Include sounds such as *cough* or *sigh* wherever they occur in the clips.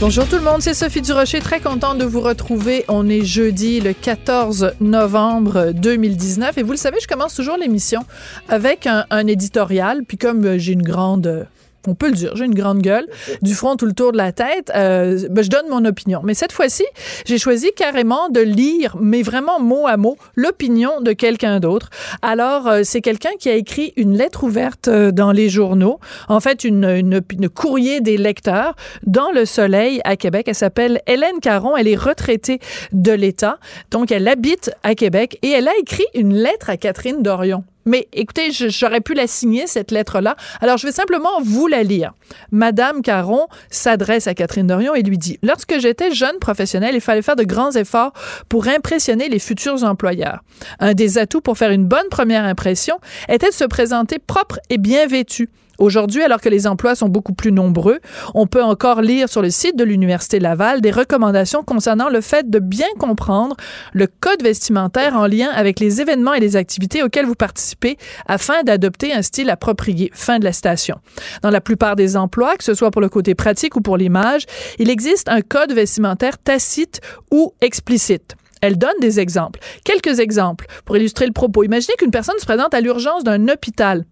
Bonjour tout le monde, c'est Sophie Durocher, très contente de vous retrouver. On est jeudi le 14 novembre 2019 et vous le savez, je commence toujours l'émission avec un, un éditorial, puis comme j'ai une grande on peut le dire, j'ai une grande gueule, *laughs* du front tout le tour de la tête, euh, ben, je donne mon opinion. Mais cette fois-ci, j'ai choisi carrément de lire, mais vraiment mot à mot, l'opinion de quelqu'un d'autre. Alors, euh, c'est quelqu'un qui a écrit une lettre ouverte euh, dans les journaux, en fait, une, une, une courrier des lecteurs dans Le Soleil à Québec. Elle s'appelle Hélène Caron, elle est retraitée de l'État, donc elle habite à Québec et elle a écrit une lettre à Catherine Dorion. Mais écoutez, j'aurais pu la signer, cette lettre-là. Alors, je vais simplement vous la lire. Madame Caron s'adresse à Catherine Dorion et lui dit Lorsque j'étais jeune professionnelle, il fallait faire de grands efforts pour impressionner les futurs employeurs. Un des atouts pour faire une bonne première impression était de se présenter propre et bien vêtu. Aujourd'hui, alors que les emplois sont beaucoup plus nombreux, on peut encore lire sur le site de l'Université Laval des recommandations concernant le fait de bien comprendre le code vestimentaire en lien avec les événements et les activités auxquels vous participez afin d'adopter un style approprié. Fin de la station. Dans la plupart des emplois, que ce soit pour le côté pratique ou pour l'image, il existe un code vestimentaire tacite ou explicite. Elle donne des exemples. Quelques exemples pour illustrer le propos. Imaginez qu'une personne se présente à l'urgence d'un hôpital.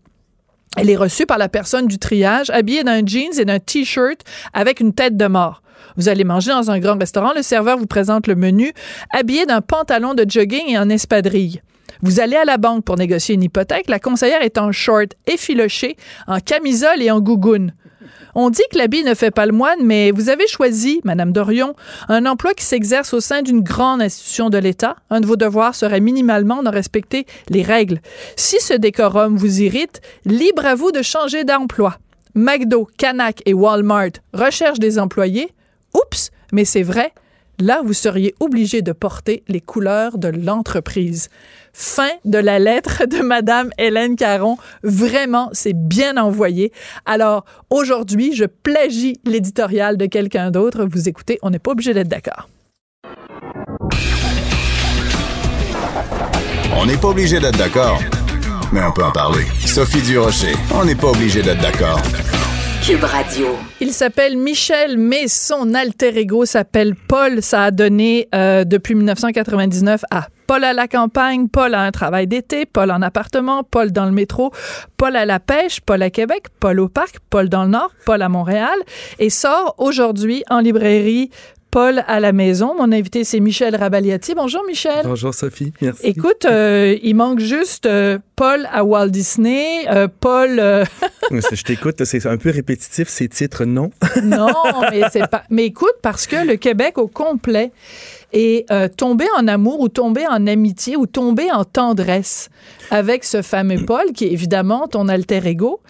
Elle est reçue par la personne du triage, habillée d'un jeans et d'un t-shirt avec une tête de mort. Vous allez manger dans un grand restaurant, le serveur vous présente le menu, habillé d'un pantalon de jogging et en espadrille. Vous allez à la banque pour négocier une hypothèque, la conseillère est en short effiloché, en camisole et en gougoune. On dit que l'habit ne fait pas le moine, mais vous avez choisi, Madame Dorion, un emploi qui s'exerce au sein d'une grande institution de l'État. Un de vos devoirs serait minimalement de respecter les règles. Si ce décorum vous irrite, libre à vous de changer d'emploi. McDo, Canac et Walmart recherchent des employés. Oups, mais c'est vrai. Là, vous seriez obligé de porter les couleurs de l'entreprise. Fin de la lettre de Madame Hélène Caron. Vraiment, c'est bien envoyé. Alors, aujourd'hui, je plagie l'éditorial de quelqu'un d'autre. Vous écoutez, on n'est pas obligé d'être d'accord. On n'est pas obligé d'être d'accord, mais on peut en parler. Sophie Durocher, on n'est pas obligé d'être d'accord. Cube Radio. Il s'appelle Michel, mais son alter ego s'appelle Paul. Ça a donné euh, depuis 1999 à Paul à la campagne, Paul à un travail d'été, Paul en appartement, Paul dans le métro, Paul à la pêche, Paul à Québec, Paul au parc, Paul dans le Nord, Paul à Montréal et sort aujourd'hui en librairie Paul à la maison. Mon invité, c'est Michel Rabaliati. Bonjour, Michel. Bonjour, Sophie. Merci. Écoute, euh, il manque juste euh, Paul à Walt Disney, euh, Paul... euh, *laughs* Je t'écoute, c'est un peu répétitif, ces titres, non? non, mais c'est pas... Mais écoute, parce que le Québec au complet est euh, tombé en amour ou tombé en amitié ou tombé en tendresse avec ce fameux Paul, qui est évidemment ton alter ego.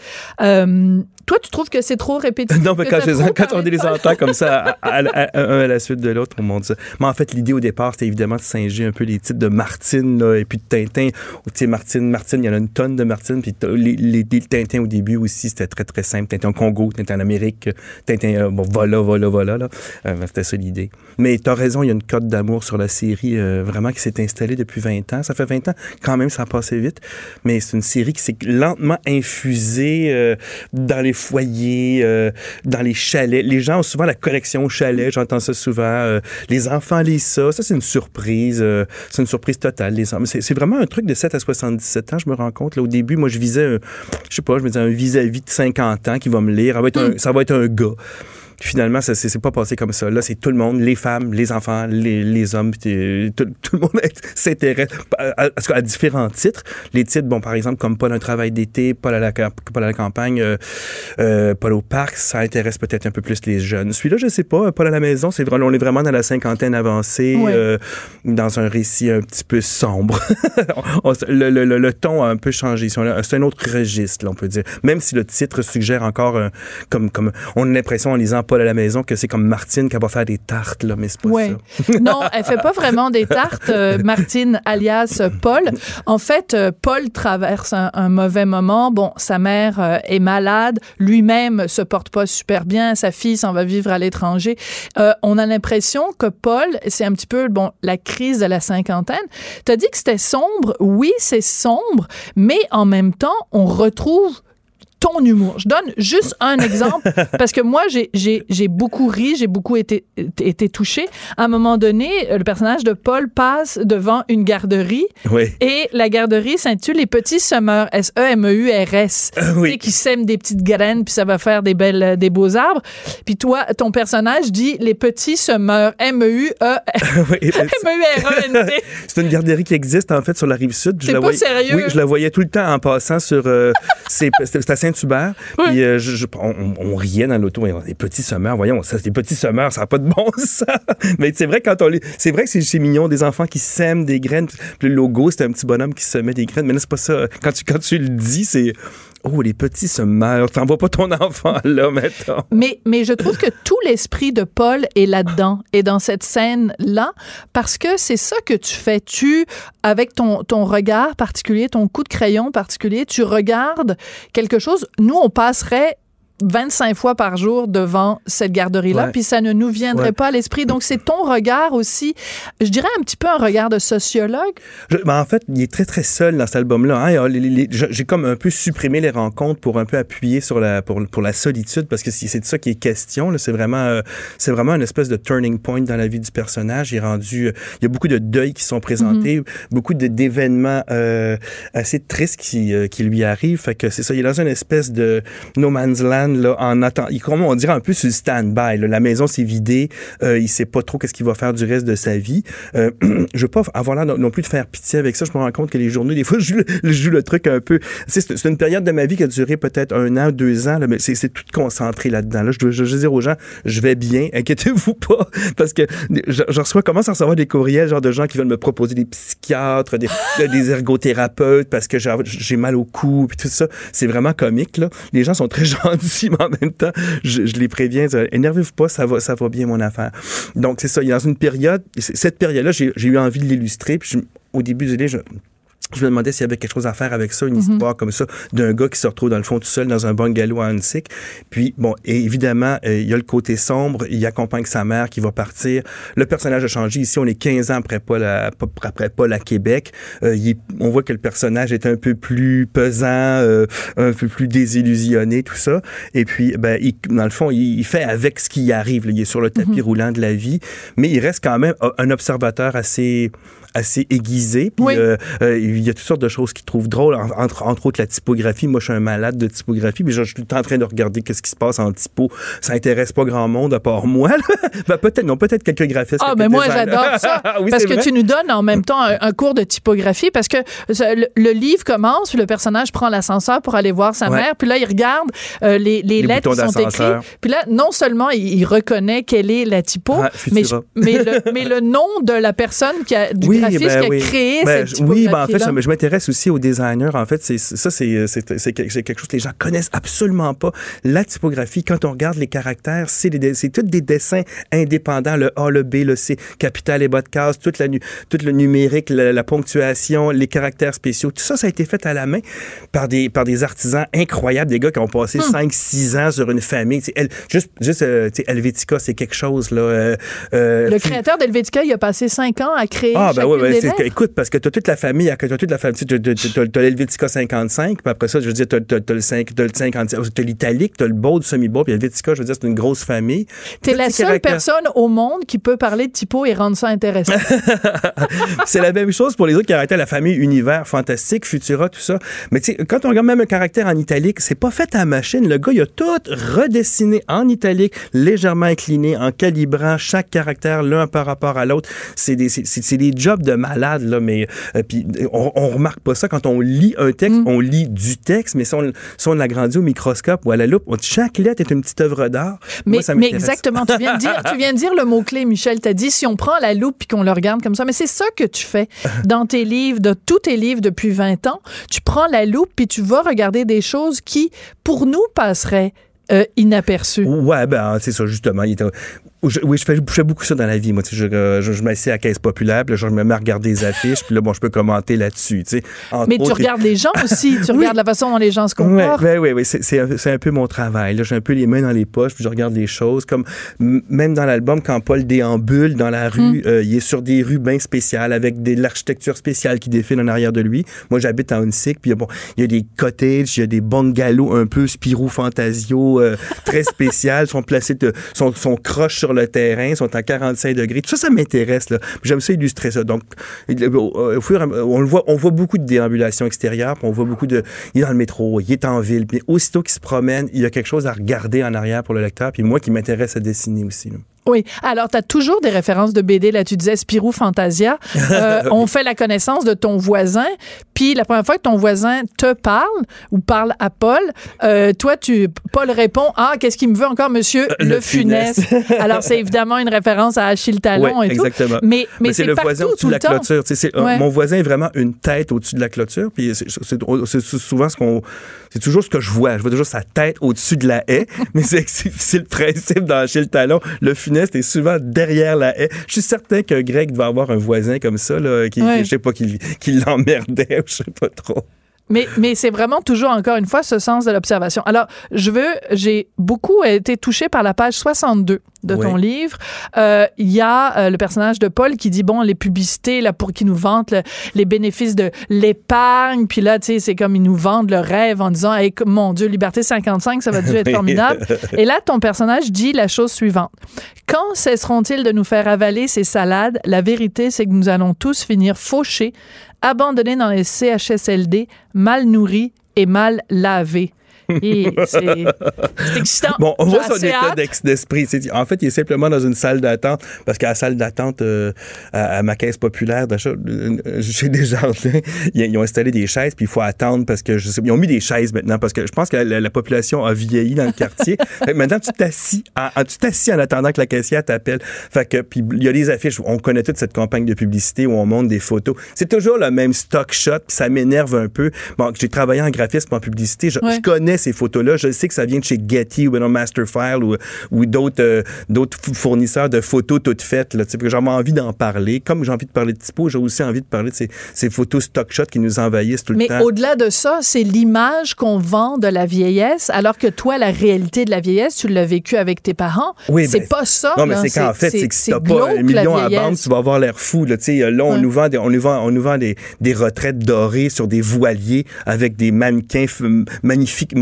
Euh, toi, tu trouves que c'est trop répétitif? Non, mais quand, je quand on les entend comme ça, *laughs* à, à- à- un à la suite de l'autre, on monte ça. Mais en fait, l'idée au départ, c'était évidemment de singer un peu les titres de Martine là, et puis de Tintin. Ou, Tu sais, Martine, Martine, il y en a une tonne de Martine. Puis les, les, les Tintin au début aussi, c'était très, très simple. Tintin au Congo, Tintin en Amérique, Tintin, euh, bon, voilà, voilà, voilà. Là. Euh, c'était ça l'idée. Mais tu as raison, il y a une cote d'amour sur la série euh, vraiment qui s'est installée depuis 20 ans. Ça fait 20 ans, quand même, ça a passé vite. Mais c'est une série qui s'est lentement infusée euh, dans les foyers, euh, dans les chalets. Les gens ont souvent la collection chalet, j'entends ça souvent. euh, les enfants lisent ça. Ça, c'est une surprise. c'est une surprise totale. Les enfants- C'est vraiment un truc de 7 à 77 ans, je me rends compte. Là, au début, moi, je visais, un- je sais pas, je me disais un vis-à-vis de 50 ans qui va me lire. Ça va être, un, ça va être un gars. Finalement, ça c'est pas passé comme ça. Là, c'est tout le monde, les femmes, les enfants, les, les hommes, euh, tout, tout le monde *laughs* s'intéresse à, à- à différents titres. Les titres, bon, par exemple, comme Paul un travail d'été, Paul à la, camp- Paul à la campagne, euh, euh, Paul au parc, ça intéresse peut-être un peu plus les jeunes. Celui-là, je sais pas, Paul à la maison, c'est on est vraiment dans la cinquantaine avancée, euh, dans un récit un petit peu sombre. *laughs* Le, le- le- le ton a un peu changé. C'est un- autre registre, là, on peut dire. Même si le titre suggère encore, comme, comme on a l'impression en lisant Paul à la maison que c'est comme Martine qui va faire des tartes, là, mais c'est pas Ouais. ça. non, elle fait pas vraiment des tartes, euh, *laughs* Martine, alias Paul. En fait, euh, Paul traverse un, un mauvais moment. Bon, sa mère euh, est malade, lui-même se porte pas super bien, sa fille s'en va vivre à l'étranger. On a l'impression que Paul, c'est un petit peu bon la crise de la cinquantaine. T'as dit que c'était sombre. Oui, c'est sombre, mais en même temps, on retrouve ton humour. Je donne juste un exemple *laughs* parce que moi, j'ai- beaucoup ri, j'ai beaucoup été, été touché. À un moment donné, le personnage de Paul passe devant une garderie Oui. et la garderie s'intitule Les Petits Semeurs, E S-E-M-E-U-R-S, oui. Tu sais, qui sèment des petites graines puis ça va faire des belles, euh, des beaux arbres. Puis toi, ton personnage dit Les Petits Semeurs, E M-E-U-E, *laughs* Oui, mais *laughs* c'est- M-E-U-R-E-N-T. C'est une garderie qui existe en fait sur la rive sud. Je la pas sérieux? Oui, je la voyais tout le temps en passant sur. euh, c'est à Saint-Hubert. Oui. Puis euh, je- je- on, riait dans l'auto. Des petits semeurs, voyons, ça, des petits semeurs, ça n'a pas de bon *laughs* sens. Mais c'est vrai quand on c'est vrai que c'est mignon des enfants qui sèment des graines. Puis le logo, c'est un petit bonhomme qui semait des graines. Mais là, c'est pas ça. Quand tu quand tu le dis, c'est oh les petits semeurs. T'envoies pas ton *laughs* enfant là, mettons. Mais, mais je trouve que tout l'esprit de Paul est là-dedans, et dans cette scène-là, parce que c'est ça que tu fais. Tu, avec ton, ton regard particulier, ton coup de crayon particulier, tu regardes quelque chose. Nous, on passerait 25 fois par jour devant cette garderie-là, Ouais. puis ça ne nous viendrait Ouais. pas à l'esprit. Donc, c'est ton regard aussi, je dirais un petit peu un regard de sociologue? Je- ben, en fait, il est très très seul dans cet album-là. hein. J'ai comme un peu supprimé les rencontres pour un peu appuyer sur la pour, pour la solitude parce que c'est de ça qui est question. C'est vraiment euh, c'est vraiment une espèce de turning point dans la vie du personnage. Il est rendu. euh, il y a beaucoup de deuils qui sont présentés, beaucoup de- d'événements euh, assez tristes qui euh, qui lui arrivent. Fait que c'est ça. Il est dans une espèce de no man's land là en attendant. Comment on dirait un peu sur stand-by. là. La maison s'est vidée. Euh, il sait pas trop qu'est-ce qu'il va faire du reste de sa vie. Euh, *clears throat* je veux pas avoir l'air non- plus de faire pitié avec ça. Je me rends compte que les journées, des fois, *laughs* je joue le, truc un peu. C'est une période de ma vie qui a duré peut-être un an, deux ans, là, mais c'est tout concentré là-dedans. Là, je dois je dire aux gens, je vais bien, *laughs* inquiétez-vous pas, parce que je, je reçois, commence à recevoir des courriels, genre de gens qui veulent me proposer des psychiatres, des, *laughs* des ergothérapeutes, parce que j'ai j'ai mal au cou, puis tout ça. C'est vraiment comique, là. Les gens sont très gentils, *laughs* mais en même temps, je, les préviens, énervez-vous pas, ça va, ça va bien, mon affaire. Donc, c'est ça. Il a dans une période, cette période-là, j'ai eu envie de l'illustrer, puis je- au début du livre, je me demandais s'il y avait quelque chose à faire avec ça, une histoire comme ça, d'un gars qui se retrouve dans le fond tout seul dans un bungalow à Hansik. Puis, bon, et évidemment, euh, il y a le côté sombre, il accompagne sa mère qui va partir. Le personnage a changé. Ici, on est 15 ans après Paul à, après Paul à Québec. Euh, il est- on voit que le personnage est un peu plus pesant, euh, un peu plus désillusionné, tout ça. Et puis, ben, il- dans le fond, il, il fait avec ce qui y arrive. là. Il est sur le tapis roulant de la vie, mais il reste quand même un observateur assez assez aiguisé. Puis, Oui. euh, euh, il y a toutes sortes de choses qu'il trouve drôles, en- entre, entre autres la typographie. Moi, je suis un malade de typographie, mais je, je suis tout le temps en train de regarder qu'est-ce qui se passe en typo. Ça intéresse pas grand monde à part moi. *laughs* ben, peut-être, non, peut-être quelques graphistes. Ah, mais moi, designers. j'adore ça. *laughs* Oui, parce que vrai. tu nous donnes en même temps un, un cours de typographie parce que le, le livre commence, puis le personnage prend l'ascenseur pour aller voir sa Ouais. mère, puis là, il regarde euh, les, les Les lettres qui sont écrites. Puis là, non seulement il, il reconnaît quelle est la typo, Ah, mais, Futura. je- mais, le, mais le nom de la personne qui a, du Oui, graphiste ben qui a oui. créé Ben, cette je- Oui, ben en fait, typographie-là. je, je m'intéresse aussi aux designers. En fait, c'est ça, c'est c'est- c'est quelque chose que les gens connaissent absolument pas. La typographie, quand on regarde les caractères, c'est c'est tous des dessins indépendants. Le A, le B, le C, capital et bas de case, toute la, tout le numérique, la, la ponctuation, les caractères spéciaux. Tout ça, ça a été fait à la main par des, par des artisans incroyables, des gars qui ont passé Hmm. 5-6 ans sur une famille. Elle- juste, juste euh, tu sais, Helvetica, c'est quelque chose. Là, euh, euh, Le créateur d'Helvetica, il a passé cinq ans à créer ah, ben oui, ben, écoute, parce que tu as toute la famille, tu as t'as toute la famille. Tu t'as l'Helvetica 55, puis après ça, je veux dire, t'as t'as- t'as le 5, t'as le 50, t'as l'italique, t'as le bold, semi-bold, puis l'Helvetica, je veux dire, c'est une grosse famille. T'es Tous la seule caractères- personne au monde qui peut parler de typo et rendre ça intéressant. *laughs* c'est la même chose pour les autres caractères, la famille Univers, Fantastique, Futura, tout ça. Mais tu sais, quand on regarde même un caractère en italique, c'est pas fait à la machine. Le gars, il a tout redessiné en italique, légèrement incliné, en calibrant chaque caractère l'un par rapport à l'autre. C'est des, des jobs de malade, là, mais euh, puis on, on remarque pas ça quand on lit un texte, Mm. on lit du texte, mais si on, si on l'agrandit au microscope ou à la loupe, on- chaque lettre est une petite œuvre d'art. Mais, Moi, ça mais m'intéresse. exactement, tu viens de dire, tu viens de dire le mot-clé, Michel. T'as dit si on prend la loupe puis qu'on le regarde comme ça. Mais c'est ça que tu fais *laughs* dans tes livres, de tous tes livres depuis 20 ans. Tu prends la loupe puis tu vas regarder des choses qui, pour nous, passeraient euh, inaperçues. Ouais, ben, c'est ça, justement. Il était- je- oui, je fais, je fais beaucoup ça dans la vie. Moi, je, euh, je, je m'assieds à caisse populaire, puis là, je me mets à regarder des affiches, puis là, bon, je peux commenter là-dessus, Mais tu regardes les gens aussi. Tu *laughs* regardes la façon dont les gens se comportent. ouais, ouais, ouais, c'est, c'est, un, un peu mon travail. Là, j'ai un peu les mains dans les poches, puis je regarde les choses. Comme même dans l'album, quand Paul déambule dans la rue, euh, il est sur des rues bien spéciales avec de l'architecture spéciale qui défile en arrière de lui. Moi, j'habite à Hunsick, puis bon, il y a des cottages, il y a des bungalows un peu Spirou Fantasio, euh, très spéciales, sont placés, de, sont, sont croches sur le terrain, sont à 45 degrés. Tout ça, ça m'intéresse. J'aime ça illustrer ça. Donc, il- au, au fur et à mesure, on le voit, on voit beaucoup de déambulations extérieures, puis on voit beaucoup de. Il est dans le métro, il est en ville, puis aussitôt qu'il se promène, il y a quelque chose à regarder en arrière pour le lecteur, puis moi qui m'intéresse à dessiner aussi. là. Oui. Alors, tu as toujours des références de BD. Là, tu disais Spirou Fantasia. *laughs* Euh, on fait la connaissance de ton voisin. Puis, la première fois que ton voisin te parle ou parle à Paul, euh, toi, tu, Paul répond Ah, qu'est-ce qu'il me veut encore, monsieur? Euh, Le, Funès. *laughs* Alors, c'est évidemment une référence à Achille Talon Ouais, et exactement. tout. Mais, mais, Mais c'est le partout, voisin au-dessus de la clôture. Euh, Ouais. Mon voisin est vraiment une tête au-dessus de la clôture. Puis c'est- souvent ce qu'on. C'est toujours ce que je vois. Je vois toujours sa tête au-dessus de la haie. *laughs* mais c'est le principe dans Chez le Talon. Le funeste est souvent derrière la haie. Je suis certain que Greg va avoir un voisin comme ça, là, qui, Ouais. je sais pas, qui, qui l'emmerdait, *laughs* je sais pas trop. Mais, mais c'est vraiment toujours, encore une fois, ce sens de l'observation. Alors, je veux, j'ai beaucoup été touchée par la page 62 de ton livre. Euh, Il y a euh, le personnage de Paul qui dit, bon, les publicités, là, pour qu'ils nous vantent le- les bénéfices de l'épargne, puis là, tu sais, c'est comme ils nous vendent le rêve en disant, hey, mon Dieu, Liberté 55, ça va dû être *laughs* formidable. Et là, ton personnage dit la chose suivante. Quand cesseront-ils de nous faire avaler ces salades? La vérité, c'est que nous allons tous finir fauchés, abandonnés dans les CHSLD, mal nourris et mal lavés. C'est excitant. Bon, on J'ai voit son état d'esprit. En fait, il est simplement dans une salle d'attente parce qu'à la salle d'attente euh, à, à ma caisse populaire d'achat euh, chez Desjardins, ils, ils ont installé des chaises puis il faut attendre parce que je sais, ils ont mis des chaises maintenant parce que je pense que la, la population a vieilli dans le quartier. *laughs* Fait que maintenant, tu t'assis, en, tu t'assis en attendant que la caissière t'appelle. Fait que puis il y a des affiches. On connaît toute cette campagne de publicité où on monte des photos. C'est toujours le même stock shot puis ça m'énerve un peu. Bon, j'ai travaillé en graphisme en publicité. Je, Ouais. je connais ces photos-là. Je sais que ça vient de chez Getty ou ben Masterfile ou, ou d'autres euh, d'autres fournisseurs de photos toutes faites. Là, que envie d'en parler. Comme j'ai envie de parler de typo, j'ai aussi envie de parler de ces, ces photos stock shot qui nous envahissent tout le Mais temps. au-delà de ça, c'est l'image qu'on vend de la vieillesse, alors que toi, la réalité de la vieillesse, tu l'as vécu avec tes parents. Oui, c'est ben, pas ça. Non, mais c'est qu'en fait, c'est que si t'as pas un million à banque, tu vas avoir l'air fou. Là, là, on, Ouais. nous vend des, on, nous vend, on nous vend des, des retraites dorées sur des voiliers avec des mannequins f-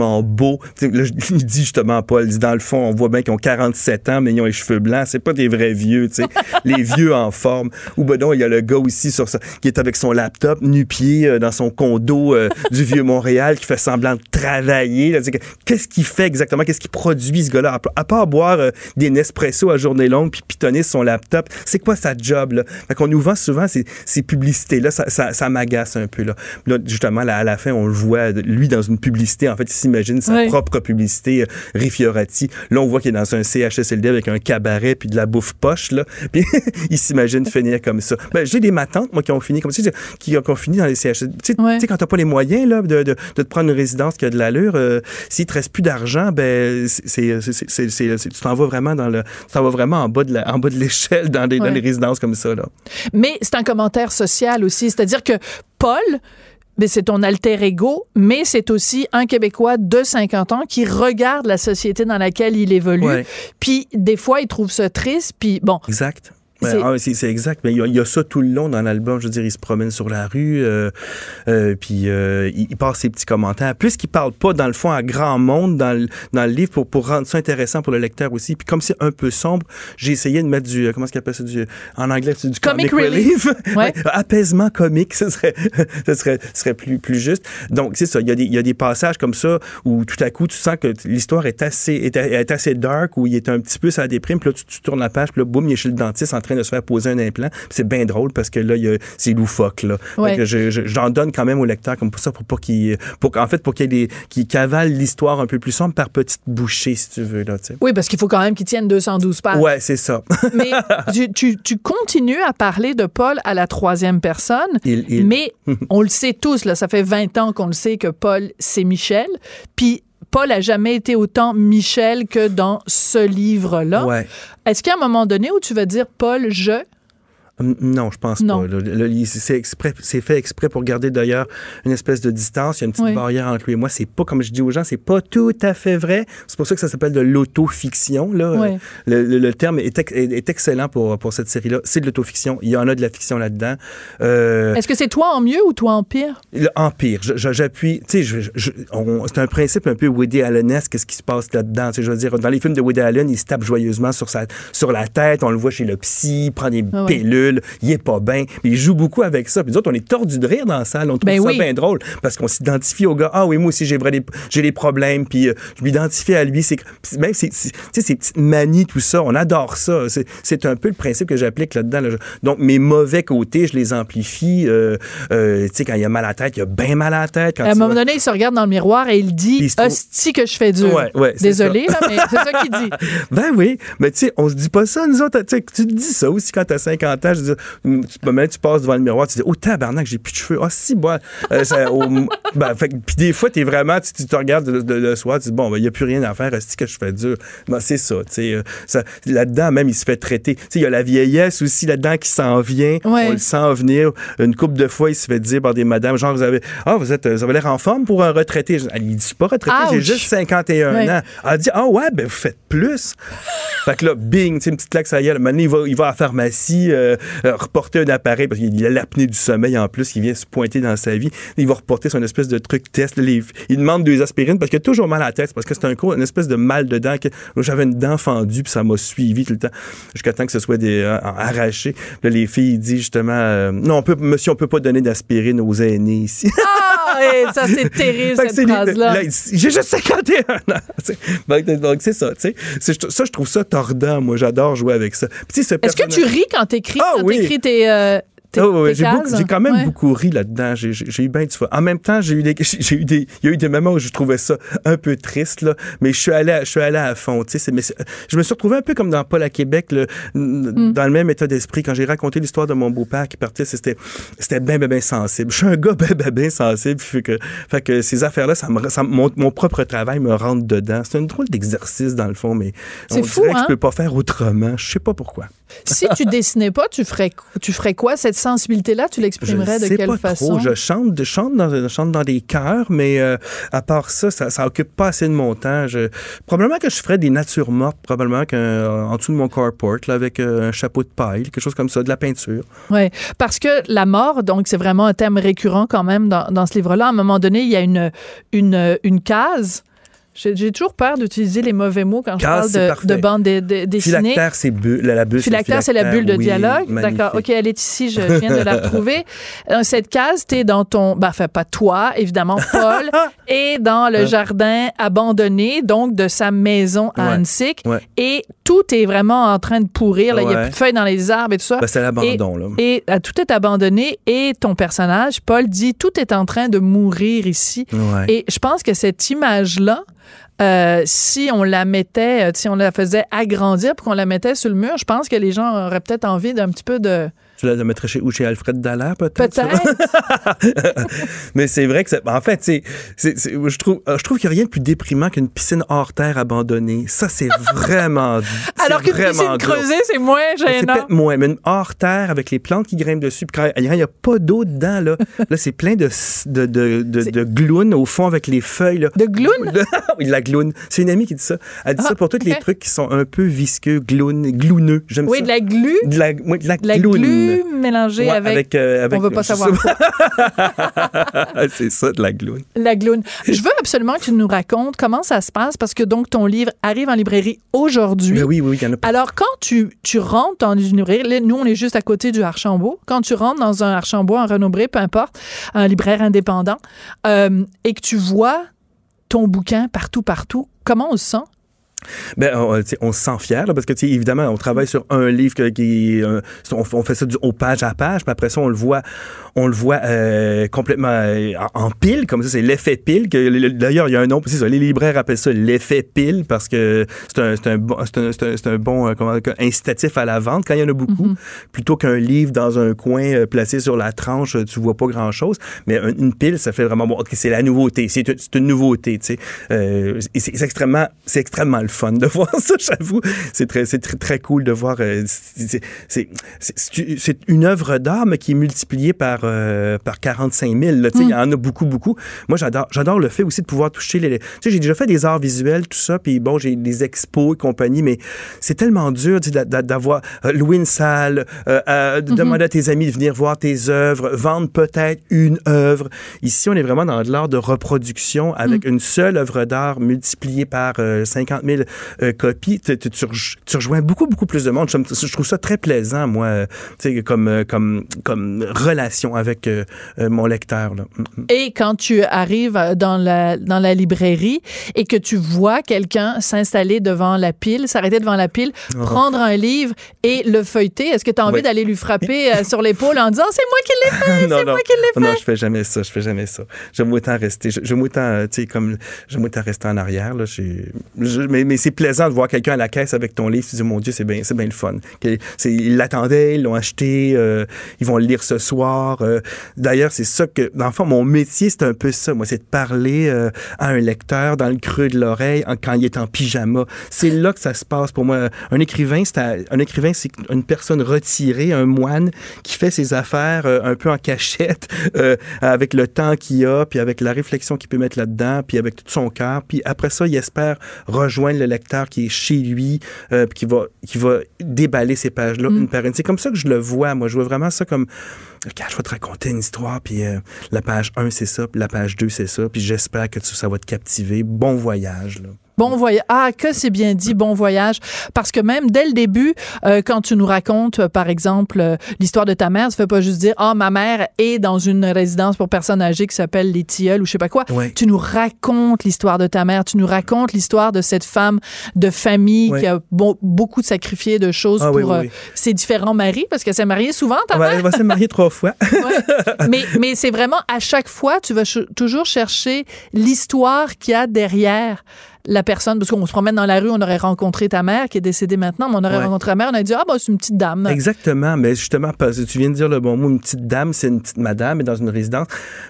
magnifiquement beaux. Là, *laughs* il dit justement, Paul, il dit, dans le fond, on voit bien qu'ils ont 47 ans, mais ils ont les cheveux blancs. C'est pas des vrais vieux, tu sais. *laughs* les vieux en forme. Ou ben non, il y a le gars aussi sur ça, qui est avec son laptop, nu-pied, euh, dans son condo euh, du Vieux-Montréal, qui fait semblant de travailler. Qu'est-ce qu'il fait exactement? Qu'est-ce qu'il produit, ce gars-là? À, part boire euh, des Nespresso à journée longue puis pitonner sur son laptop, c'est quoi sa job, là? Fait qu'on nous vend souvent ces, ces publicités-là. Ça, ça, ça m'agace un peu, là. Justement, là, à la fin, on le voit, lui, dans une publicité. En fait, il s'imagine sa Oui. propre publicité, euh, Rifiorati. Là, on voit qu'il est dans un CHSLD avec un cabaret puis de la bouffe poche, là. *laughs* Puis il s'imagine finir comme ça. Ben, j'ai des matantes, moi, qui ont fini comme ça, qui ont, qui ont fini dans les CHSLD. Tu sais, Ouais. quand t'as pas les moyens, là, de, de, de te prendre une résidence qui a de l'allure, euh, s'il te reste plus d'argent, ben, c'est, c'est, tu t'en vas vraiment dans le, tu t'en vas vraiment en bas de la, en bas de l'échelle dans des, dans résidences comme ça, là. Mais c'est un commentaire social aussi. C'est-à-dire que Paul, ben, c'est ton alter ego, mais c'est aussi un Québécois de 50 ans qui regarde la société dans laquelle il évolue. Ouais. Puis des fois, il trouve ça triste. Puis bon, Exact. Ben, C'est- ah, c'est exact. Mais il y, a, il y a ça tout le long dans l'album. Je veux dire, il se promène sur la rue, euh, euh, puis euh, il, il passe ses petits commentaires. Puisqu'il parle pas, dans le fond, à grand monde dans le, dans le livre pour, pour rendre ça intéressant pour le lecteur aussi. Puis comme c'est un peu sombre, j'ai essayé de mettre du, comment est-ce qu'il appelle ça, du, en anglais, c'est du Comic comic, relief. Ouais. *laughs* Apaisement comique, ce serait, *laughs* ce serait, serait plus, plus juste. Donc, c'est ça. Il y, a des, il y a des passages comme ça où tout à coup, tu sens que l'histoire est assez, est, est assez dark, où il est un petit peu ça déprime. Puis là, tu, tu tournes la page, puis là, boum, il est chez le dentiste en train de se faire poser un implant. C'est bien drôle parce que là, c'est loufoque, là. Ouais. que je- je- j'en donne quand même au lecteur comme pour ça, pour pas qu'il, pour, en fait, pour qu'il cavale l'histoire un peu plus sombre par petites bouchées, si tu veux, là. Oui, parce qu'il faut quand même qu'il tienne 212 pages. Ouais, c'est ça. *laughs* Mais tu, tu- tu continues à parler de Paul à la troisième personne. Il- il- Mais on le sait tous, là, ça fait 20 ans qu'on le sait que Paul, c'est Michel. Puis Paul a jamais été autant Michel que dans ce livre-là. Ouais. Est-ce qu'il y a un moment donné où tu vas dire Paul, je. Non, je pense Non. pas. c'est exprès- c'est fait exprès pour garder d'ailleurs une espèce de distance. Il y a une petite Oui. barrière entre lui et moi. C'est pas comme je dis aux gens, c'est pas tout à fait vrai. C'est pour ça que ça s'appelle de l'autofiction. Là, Oui. Le, le- le terme est, ex- est- est excellent pour pour cette série-là. C'est de l'autofiction. Il y en a de la fiction là-dedans. Euh, Est-ce que c'est toi en mieux ou toi en pire? le je- je- j'appuie, tu sais, c'est un principe un peu Woody Allen-esque, qu'est-ce qui se passe là-dedans, je veux dire, dans les films de Woody Allen, il se tape joyeusement sur sa, sur la tête, on le voit chez le psy, il prend des Ah. Il est pas bien, mais il joue beaucoup avec ça, puis nous autres, on est tordus de rire dans la salle, on trouve Ben ça oui. bien drôle, parce qu'on s'identifie au gars, ah oui, moi aussi, j'ai j'ai des problèmes, puis euh, je m'identifie à lui, c'est, même, c'est, ces petites manies, tout ça, on adore ça, c'est, un peu le principe que j'applique là-dedans, là. donc mes mauvais côtés, je les amplifie, euh, euh, tu sais, quand il a mal à la tête, il a bien mal à la tête, quand À un moment donné, il se regarde dans le miroir et il dit il Hostie que je fais dur. Ouais, ouais, c'est Désolé, là, mais c'est ça qu'il dit. *laughs* Ben oui, mais tu sais, on se dit pas ça, nous autres. Tu te dis ça aussi quand t'as 50 ans. Je veux dire, tu, tu passes devant le miroir, tu dis, oh tabarnak, j'ai plus de cheveux. Ah, si, bon. euh, ça, au- *laughs* ben, fait, puis des fois, t'es vraiment, tu, tu te regardes le, le- le soir, tu dis, bon, il y a plus rien à faire, est-ce que je fais dur? Ben, c'est ça, tu sais. euh, Là-dedans, même, il se fait traiter. Tu sais, il y a la vieillesse aussi là-dedans qui s'en vient. Ouais. On le sent venir. Une couple de fois, il se fait dire par des madames, genre, vous avez, ah, vous êtes, vous avez l'air en forme pour un retraité. Elle dit, je suis pas retraité, j'ai juste 51 Ouais. ans. Elle dit, ah ouais, ben vous faites plus. fait que là, bing, tu sais, une petite claque, ça y est. Maintenant, il va, il va à la pharmacie euh, euh, reporter un appareil parce qu'il a l'apnée du sommeil en plus qui vient se pointer dans sa vie. Il va reporter son espèce de truc test. Les- il demande deux aspirines parce qu'il a toujours mal à la tête. Parce que c'est un cours, une espèce de mal de dent. J'avais une dent fendue puis ça m'a suivi tout le temps jusqu'à temps que ce soit des, euh, arraché. Puis Là, les filles, disent justement, euh, non, on peut, monsieur, on peut pas donner d'aspirine aux aînés ici. Ah, et ça, c'est *laughs* terrible, cette phrase-là. J'ai juste 51 ans. Donc, c'est ça. Ça, je trouve ça tordant. Moi, j'adore jouer avec ça. Est-ce que tu ris quand t'écris, Ah oui. t'écris tes, euh, tes j'ai, j'ai quand même Ouais. beaucoup ri là-dedans. J'ai, j'ai- j'ai eu bien du fun. En même temps, j'ai eu des, *laughs* j'ai eu des, il y a eu des moments où je trouvais ça un peu triste, là. Mais je suis allé, à- je suis allé à fond, tu sais. mais je me suis retrouvé un peu comme dans Paul à Québec, le- Mm. dans le même état d'esprit. Quand j'ai raconté l'histoire de mon beau-père qui partait, c'était, c'était bien, bien, bien sensible. Je suis un gars *laughs* bien, bien, bien sensible. Fait que, fait que ces affaires-là, ça me, ça, mon, mon propre travail me rentre dedans. C'est un drôle d'exercice, dans le fond, mais C'est on fou, dirait que hein? je peux pas faire autrement. Je sais pas pourquoi. Si tu dessinais pas, tu ferais, tu ferais quoi? Cette sensibilité-là, tu l'exprimerais de quelle pas façon? Trop. Je chante, je chante dans, je chante dans des chœurs, mais euh, à part ça, ça, ça occupe pas assez de mon temps. Je- probablement que je ferais des natures mortes, probablement qu'en en dessous de mon carport, là, avec euh, un chapeau de paille, quelque chose comme ça, de la peinture. Oui, parce que la mort, donc c'est vraiment un thème récurrent quand même dans, dans ce livre-là. À un moment donné, il y a une, une, une case. J'ai toujours peur d'utiliser les mauvais mots quand je Case, parle de, de bande dé- dessinée. Phylactère, c'est bu- la, la bulle. Phylactère, c'est la bulle de oui, dialogue. D'accord. OK, elle est ici. Je *laughs* viens de la retrouver. Dans cette case, tu es dans ton. Ben, enfin, pas toi, évidemment, Paul, *laughs* et dans le jardin abandonné, donc de sa maison à Ouais. Ouais. Et tout est vraiment en train de pourrir. là. Il n'y a plus de feuilles dans les arbres et tout ça. Ben, c'est l'abandon, là. Et euh, tout est abandonné et ton personnage, Paul, dit tout est en train de mourir ici. Et je pense que cette image-là, euh, si on la mettait, euh, si on la faisait agrandir puis qu'on la mettait sur le mur, je pense que les gens auraient peut-être envie d'un petit peu de Tu la mettrais chez, où, chez Alfred Dallaire, peut-être? Peut-être. *laughs* Mais c'est vrai que, c'est- en fait, c'est, c'est- c'est- je trouve, euh, je trouve qu'il n'y a rien de plus déprimant qu'une piscine hors terre abandonnée. Ça, c'est *laughs* vraiment. c'est Alors qu'une vraiment piscine gros. creusée, c'est moins C'est gênant. peut-être moins, mais une hors terre avec les plantes qui grimpent dessus. Puis quand il n'y a pas d'eau dedans, là, *laughs* là c'est plein de, de, de, de, C'est- de glounes au fond avec les feuilles. Là. De gloune? oui, de la gloune. C'est une amie qui dit ça. Elle dit Ah, ça pour tous les trucs qui sont un peu visqueux, gloune, glouneux. J'aime Oui, ça. de la glu? De la, oui, de la De la gloune. Glu mélangée Ouais, avec, euh, avec- On veut pas je savoir quoi. pas. *laughs* c'est ça, de la gloune. La gloune. Je veux absolument que tu nous racontes comment ça se passe parce que donc ton livre arrive en librairie aujourd'hui. Oui, oui, oui, il y en a pas. Alors, quand tu, tu rentres dans une librairie, nous, on est juste à côté du Archambault. Quand tu rentres dans un Archambault, un Renaud-Bré, peu importe, un libraire indépendant, euh, et que tu vois ton bouquin partout, partout, comment on se sent? Ben, on, sais, on se sent fier, là, parce que, évidemment, on travaille sur un livre que- qui, euh, on, on fait ça du, au page à page, puis après ça, on le voit, on le voit euh, complètement euh, en, en pile, comme ça, c'est l'effet pile. Que, le- le- d'ailleurs, il y a un nom, c'est ça, les libraires appellent ça l'effet pile, parce que c'est un, c'est un bon, c'est un, c'est un, bon euh, comment, incitatif à la vente quand il y en a beaucoup, plutôt qu'un livre dans un coin euh, placé sur la tranche, euh, tu vois pas grand-chose. Mais un- une pile, ça fait vraiment bon. Ok, c'est la nouveauté, c'est une, nouveauté, tu sais. Euh, et c'est c'est extrêmement, c'est extrêmement le fun de *laughs* voir ça, j'avoue. C'est très, c'est très, très cool de voir. euh, c'est- une œuvre d'art, mais qui est multipliée par, euh, par 45 000. là. Tu sais, Il y en a beaucoup, beaucoup. Moi, j'adore, le fait aussi de pouvoir toucher les. Tu sais, j'ai déjà fait des arts visuels, tout ça, puis bon, j'ai des expos et compagnie, mais c'est tellement dur d'avoir euh, louer une salle, euh, euh, de demander à tes amis de venir voir tes œuvres, vendre peut-être une œuvre. Ici, on est vraiment dans de l'art de reproduction avec une seule œuvre d'art multipliée par euh, 50 000 euh, copies. Tu, tu- tu rej- tu rejoins beaucoup, beaucoup plus de monde. Je, je trouve ça très plaisant, moi, euh, comme, euh, comme, comme relation avec euh, mon lecteur. Là. Mm, mm. Et quand tu arrives dans la, dans la librairie et que tu vois quelqu'un s'installer devant la pile, s'arrêter devant la pile, prendre un livre et le feuilleter, est-ce que tu as envie Oh. Oui. d'aller lui frapper *laughs* sur l'épaule en disant c'est moi qui l'ai fait, c'est moi qui l'ai fait? non, je fais jamais ça, je fais jamais ça. J'aime autant rester, je- j'aime autant, tu sais, comme, j'aime autant rester en arrière, là. je- mais mais c'est plaisant de voir quelqu'un à la caisse avec ton livre, tu dis, mon Dieu, c'est bien, c'est bien le fun. Ils l'attendaient, ils l'ont acheté, euh, ils vont le lire ce soir. euh. D'ailleurs, c'est ça que, dans le fond, mon métier, c'est un peu ça, moi, c'est de parler euh, à un lecteur dans le creux de l'oreille quand il est en pyjama. C'est là que ça se passe pour moi. Un écrivain, c'est un écrivain, c'est une personne retirée, un moine qui fait ses affaires un peu en cachette, *laughs* avec le temps qu'il a, puis avec la réflexion qu'il peut mettre là-dedans, puis avec tout son cœur. Puis après ça, il espère rejoindre le lecteur qui est chez lui, euh, puis qui va, qui va déballer ces pages-là une par une. C'est comme ça que je le vois. Moi, je vois vraiment ça comme Je vais te raconter une histoire, puis euh, la page 1, c'est ça, puis la page 2, c'est ça, puis j'espère que ça va te captiver. Bon voyage. Là. Bon voyage. Ah, que c'est bien dit, bon voyage. Parce que même dès le début, euh, quand tu nous racontes, euh, par exemple, euh, l'histoire de ta mère, ça fait pas juste dire, ah, ma mère est dans une résidence pour personnes âgées qui s'appelle les Tilleuls ou je sais pas quoi. Tu nous racontes l'histoire de ta mère. Tu nous racontes l'histoire de cette femme de famille qui a bon- beaucoup sacrifié de choses Ah pour oui, ses différents maris, parce qu'elle s'est mariée souvent, ta mère. elle va se marier trois *laughs* mais mais c'est vraiment à chaque fois, tu vas toujours chercher l'histoire qu'il y a derrière la personne, parce qu'on se promène dans la rue, on aurait rencontré ta mère qui est décédée maintenant, mais on aurait Ouais. rencontré ta mère, on a dit ah bah c'est une petite dame. Exactement, mais justement, parce que tu viens de dire le bon mot, une petite dame, c'est une petite madame, et dans une résidence.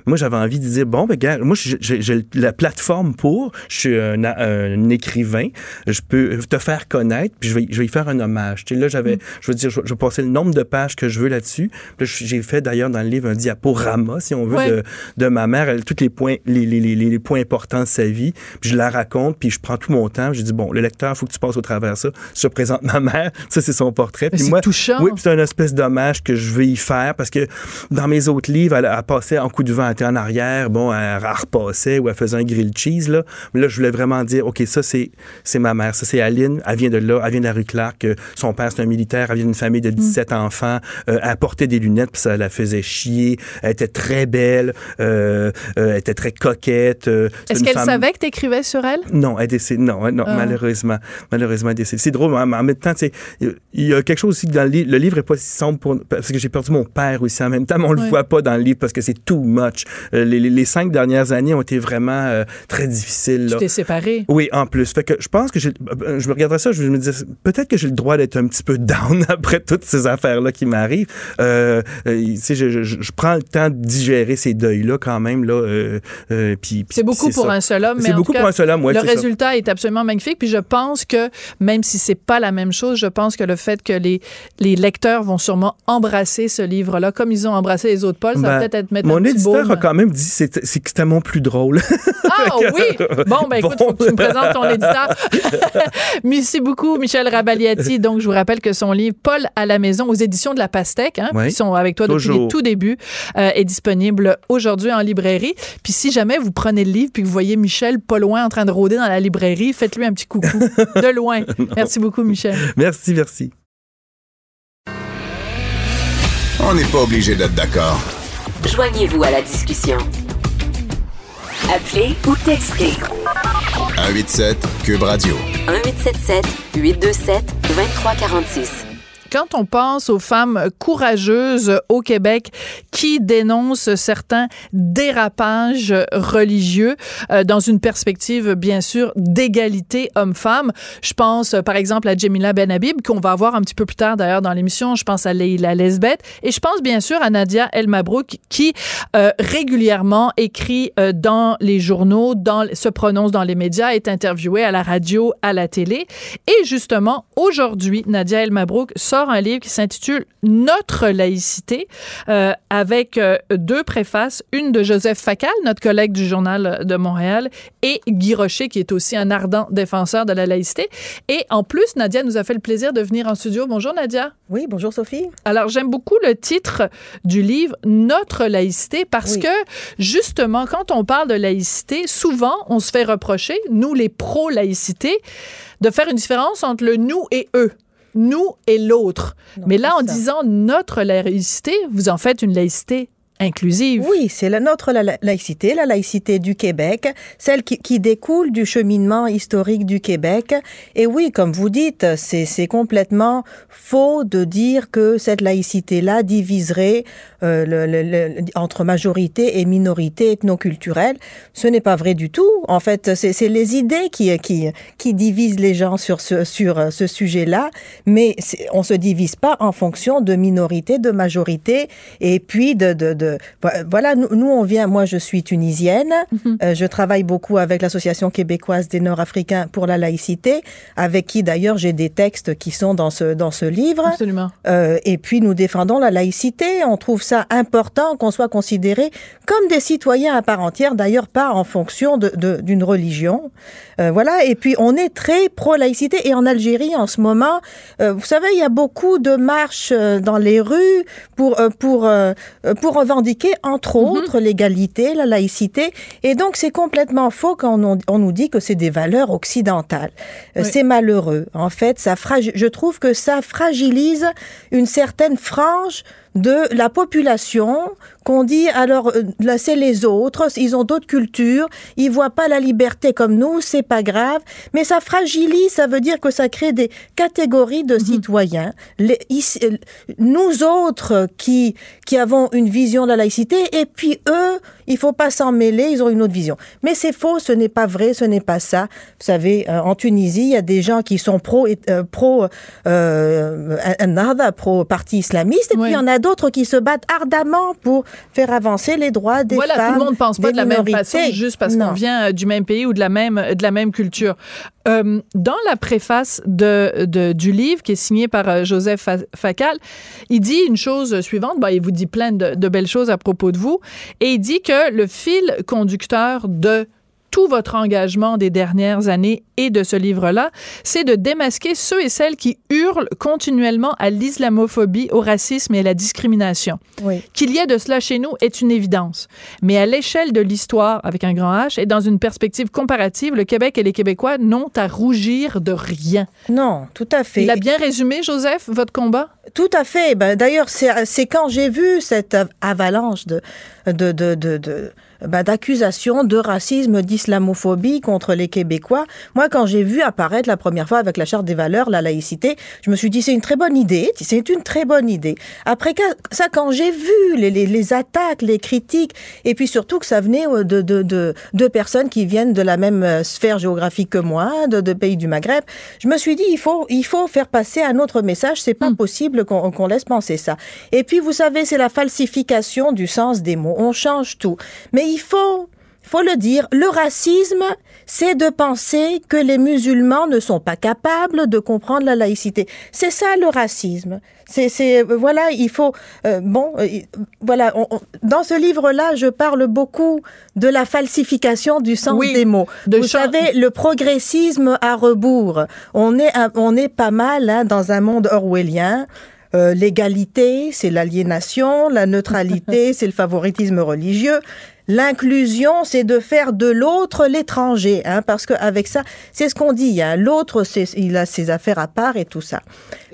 Moi, j'avais envie de dire, bon, ben, gars, moi, j'ai- la plateforme pour, je suis un, un écrivain, je peux te faire connaître, puis je vais, je vais y faire un hommage. Tu sais, là, j'avais, je veux dire, je, vais passer le nombre de pages que je veux là-dessus. J'ai fait d'ailleurs dans le livre un diaporama, si on veut, Ouais. de, de ma mère, elle, tous les points, les, les, les, les points importants de sa vie. Puis je la raconte, puis je prends tout mon temps. Je dis, bon, le lecteur, il faut que tu passes au travers ça. Je présente ma *laughs* mère, ça, c'est son portrait. Puis c'est moi, touchant. oui, puis c'est un espèce d'hommage que je veux y faire parce que dans mes autres livres, elle, elle passait en coup de vent, elle était en arrière, bon, elle, elle repassait ou elle faisait un grilled cheese, là. Mais là, je voulais vraiment dire, OK, ça, c'est, c'est ma mère. Ça, c'est Aline. Elle vient de là. Elle vient de la rue Clark. Euh, Son père, c'est un militaire. Elle vient d'une famille de 17 enfants. Euh, elle portait des lunettes, puis ça la faisait chier. Elle était très belle. Euh, euh, elle était très coquette. Est-ce qu'elle femme- savait que tu écrivais sur elle? non, non, elle décède. Non, non Ah. malheureusement. Malheureusement, elle décède. C'est drôle, mais en même temps, il y a quelque chose aussi que dans le livre, le livre est pas si sombre pour, parce que j'ai perdu mon père aussi en même temps, mais on le voit pas dans le livre parce que c'est too much. Euh, les, les- les cinq dernières années ont été vraiment euh, très difficiles. Tu t'es séparé. Oui, en plus. Fait que je pense que euh, je me regarderais ça, je me disais, peut-être que j'ai le droit d'être un petit peu down *laughs* après toutes ces affaires-là qui m'arrivent. Euh, tu sais, je, je, je- prends le temps de digérer ces deuils-là quand même, là. puis, C'est beaucoup pour ça. un seul homme, mais C'est beaucoup pour un seul homme, ouais, le c'est ça. Résultat est absolument magnifique. Puis je pense que même si c'est pas la même chose, je pense que le fait que les, les lecteurs vont sûrement embrasser ce livre-là, comme ils ont embrassé les autres Paul, ça va Ben, peut-être être mettre Mon un petit éditeur baume. a quand même dit c'est, c'est que c'était mon plus drôle. Ah *laughs* oui! Bon, ben écoute, Bon. faut que tu me présentes ton éditeur. *laughs* Merci beaucoup, Michel Rabaliati. Donc, je vous rappelle que son livre Paul à la maison aux éditions de la Pastèque, hein, Oui. qui sont avec toi depuis les tout débuts, euh, est disponible aujourd'hui en librairie. Puis si jamais vous prenez le livre puis que vous voyez Michel pas loin en train de rôder dans la librairie, faites-lui un petit coucou *laughs* de loin. Merci beaucoup, Michel. merci, merci. On n'est pas obligé d'être d'accord. Joignez-vous à la discussion. Appelez ou textez 187 Cube Radio. 1877 827 2346. Quand on pense aux femmes courageuses au Québec qui dénoncent certains dérapages religieux euh, dans une perspective, bien sûr, d'égalité homme-femme, je pense euh, par exemple à Jemila Benhabib, qu'on va voir un petit peu plus tard d'ailleurs dans l'émission, je pense à Leila Lesbeth, et je pense bien sûr à Nadia El Mabrouk qui euh, régulièrement écrit dans les journaux, dans, se prononce dans les médias, est interviewée à la radio, à la télé. Et justement, aujourd'hui, Nadia El Mabrouk sort un livre qui s'intitule Notre laïcité, euh, avec euh, deux préfaces, une de Joseph Facal, notre collègue du Journal de Montréal, et Guy Rocher, qui est aussi un ardent défenseur de la laïcité. Et en plus, Nadia nous a fait le plaisir de venir en studio. Bonjour Nadia. Oui, bonjour Sophie. Alors, j'aime beaucoup le titre du livre, Notre laïcité, parce Oui. que, justement, quand on parle de laïcité, souvent, on se fait reprocher, nous, les pro-laïcité, de faire une différence entre le nous et eux. Nous et l'autre. Mais là, en disant notre laïcité, vous en faites une laïcité inclusive. Oui, c'est la nôtre la, la- laïcité, la laïcité du Québec, celle qui, découle du cheminement historique du Québec. Et oui, comme vous dites, c'est complètement faux de dire que cette laïcité-là diviserait euh, entre majorité et minorité ethnoculturelle. Ce n'est pas vrai du tout. En fait, c'est les idées qui, qui, qui divisent les gens sur ce, sur euh, ce sujet-là, mais on se divise pas en fonction de minorité, de majorité, et puis de voilà. Nous, nous, on vient. Moi, je suis tunisienne. Euh, je travaille beaucoup avec l'association québécoise des Nord-Africains pour la laïcité, avec qui d'ailleurs j'ai des textes qui sont dans ce dans ce livre. Absolument. Euh, et puis nous défendons la laïcité. On trouve ça important qu'on soit considérés comme des citoyens à part entière, d'ailleurs pas en fonction de- de- d'une religion. Euh, voilà. Et puis on est très pro-laïcité. Et en Algérie, en ce moment, vous savez, il y a beaucoup de marches dans les rues pour euh, pour euh, entre autres l'égalité, la laïcité. Et donc c'est complètement faux quand on, on nous dit que c'est des valeurs occidentales. Euh, Oui. C'est malheureux. En fait, ça je trouve que ça fragilise une certaine frange de la population qu'on dit alors euh, là c'est les autres ils ont d'autres cultures ils voient pas la liberté comme nous c'est pas grave mais ça fragilise ça veut dire que ça crée des catégories de citoyens. Les, ici, euh, nous autres qui qui avons une vision de la laïcité et puis eux il faut pas s'en mêler ils ont une autre vision mais c'est faux ce n'est pas vrai ce n'est pas ça vous savez euh, en Tunisie il y a des gens qui sont pro euh, pro euh, Ennahda, pro parti islamiste et Oui. puis il y en a d'autres qui se battent ardemment pour faire avancer les droits des voilà, femmes. tout le monde pense pas de la même façon juste parce qu'on vient euh, du même pays ou de la même de la même culture. Euh, dans la préface de, de- du livre qui est signé par euh, Joseph Fa- Facal, il dit une chose suivante. Bon, il vous dit plein de belles choses à propos de vous, et il dit que le fil conducteur de tout votre engagement des dernières années et de ce livre-là, c'est de démasquer ceux et celles qui hurlent continuellement à l'islamophobie, au racisme et à la discrimination. Oui. Qu'il y ait de cela chez nous est une évidence. Mais à l'échelle de l'histoire, avec un grand H, et dans une perspective comparative, le Québec et les Québécois n'ont à rougir de rien. Non, tout à fait. Il a bien résumé, Joseph, votre combat? Tout à fait. Ben, D'ailleurs, c'est quand j'ai vu cette avalanche de, de, de, de, de ben, d'accusations de racisme, d'islamophobie contre les Québécois. Moi, quand j'ai vu apparaître la première fois avec la Charte des valeurs, la laïcité, je me suis dit, c'est une très bonne idée, c'est une très bonne idée. Après ça, quand j'ai vu les, les, les, attaques, les critiques, et puis surtout que ça venait euh, de, de, de, de personnes qui viennent de la même euh, sphère géographique que moi, de, de pays du Maghreb, je me suis dit, il faut, il faut faire passer un autre message, c'est pas Hmm. possible qu'on qu'on laisse penser ça. Et puis, vous savez, c'est la falsification du sens des mots. On change tout. Mais il faut, faut le dire, le racisme, c'est de penser que les musulmans ne sont pas capables de comprendre la laïcité. C'est ça le racisme. C'est, c'est, voilà, il faut, euh, bon, euh, voilà, on- on- dans ce livre-là, je parle beaucoup de la falsification du sens Oui, des mots. de Vous savez, le progressisme à rebours. On est, on est pas mal hein, dans un monde orwellien. Euh, L'égalité, c'est l'aliénation. La neutralité, *laughs* c'est le favoritisme religieux. L'inclusion, c'est de faire de l'autre l'étranger, hein, parce qu'avec ça, c'est ce qu'on dit. Hein, L'autre, il a ses affaires à part et tout ça.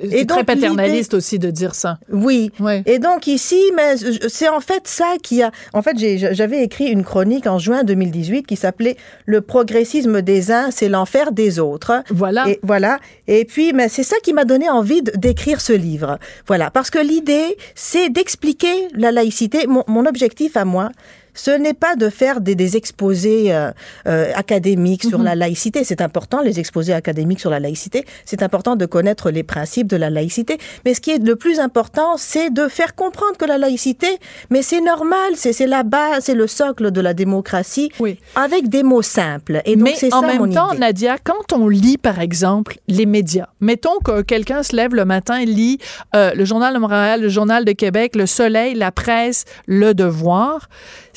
C'est très paternaliste aussi de dire ça. Oui. Et donc ici, mais c'est en fait ça qui a. En fait, j'avais écrit une chronique en juin 2018 qui s'appelait Le progressisme des uns, c'est l'enfer des autres. Voilà. Et voilà. Et puis, mais c'est ça qui m'a donné envie d'écrire ce livre. Voilà. Parce que l'idée, c'est d'expliquer la laïcité. Mon, mon objectif à moi, ce n'est pas de faire des, des exposés euh, euh, académiques sur la laïcité. C'est important, les exposés académiques sur la laïcité. C'est important de connaître les principes de la laïcité. Mais ce qui est le plus important, c'est de faire comprendre que la laïcité, mais c'est normal, c'est la base, c'est le socle de la démocratie, Oui. avec des mots simples. Et donc, Mais en ça même mon temps, idée. Nadia, quand on lit, par exemple, les médias, mettons que quelqu'un se lève le matin et lit euh, le Journal de Montréal, le Journal de Québec, le Soleil, la presse, le Devoir,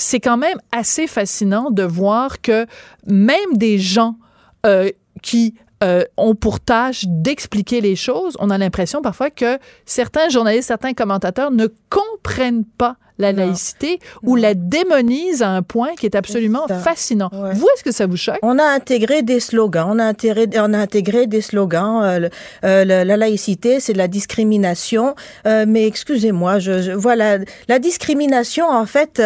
c'est quand même assez fascinant de voir que même des gens euh, qui euh, ont pour tâche d'expliquer les choses, on a l'impression parfois que certains journalistes, certains commentateurs ne comprennent pas la Non. laïcité ou la démonisent à un point qui est absolument fascinant. Ouais. Vous, est-ce que ça vous choque? On a intégré des slogans, on a intégré, on a intégré des slogans. euh, le- euh, la, la laïcité, c'est de la discrimination. Euh, mais excusez-moi, je, je- voilà, la discrimination, en fait.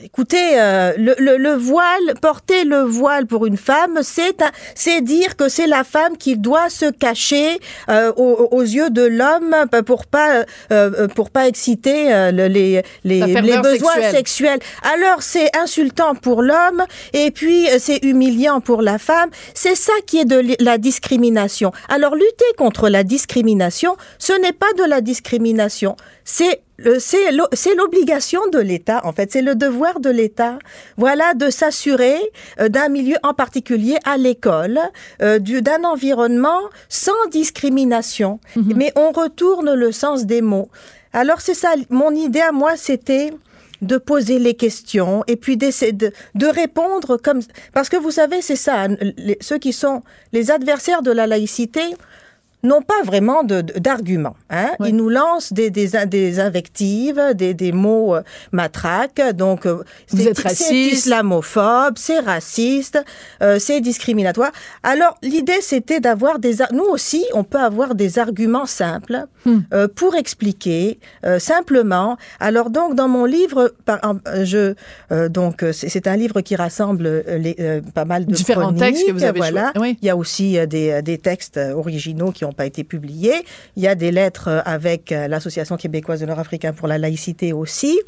Euh, Écoutez, euh, le, le, le voile, porter le voile pour une femme, c'est c'est dire que c'est la femme qui doit se cacher euh, aux, aux yeux de l'homme pour pas euh, pour pas exciter euh, le- les les, les besoins sexuelle. sexuels. Alors c'est insultant pour l'homme et puis euh, c'est humiliant pour la femme. C'est ça qui est de la discrimination. Alors lutter contre la discrimination, ce n'est pas de la discrimination, c'est c'est l'o- c'est l'obligation de l'État, en fait, c'est le devoir de l'État, voilà, de s'assurer euh, d'un milieu en particulier à l'école, euh, du- d'un environnement sans discrimination. Mais on retourne le sens des mots. Alors c'est ça, mon idée à moi, c'était de poser les questions et puis d'essayer de, de répondre comme parce que vous savez c'est ça les- ceux qui sont les adversaires de la laïcité n'ont pas vraiment d'arguments. Hein? Oui. Ils nous lancent des, des, in- des invectives, des, des mots euh, matraques. Donc, euh, c'est- islamophobe, c'est raciste, euh, c'est discriminatoire. Alors, l'idée, c'était d'avoir des... Nous aussi, on peut avoir des arguments simples Hmm. pour expliquer simplement. Alors, donc, dans mon livre, par, je, donc, c'est un livre qui rassemble les, pas mal de Différents textes que vous avez voilà. oui. Il y a aussi des, des textes originaux qui n'ont pas été publiés. Il y a des lettres euh, avec euh, l'Association québécoise de Nord-Africain pour la laïcité aussi.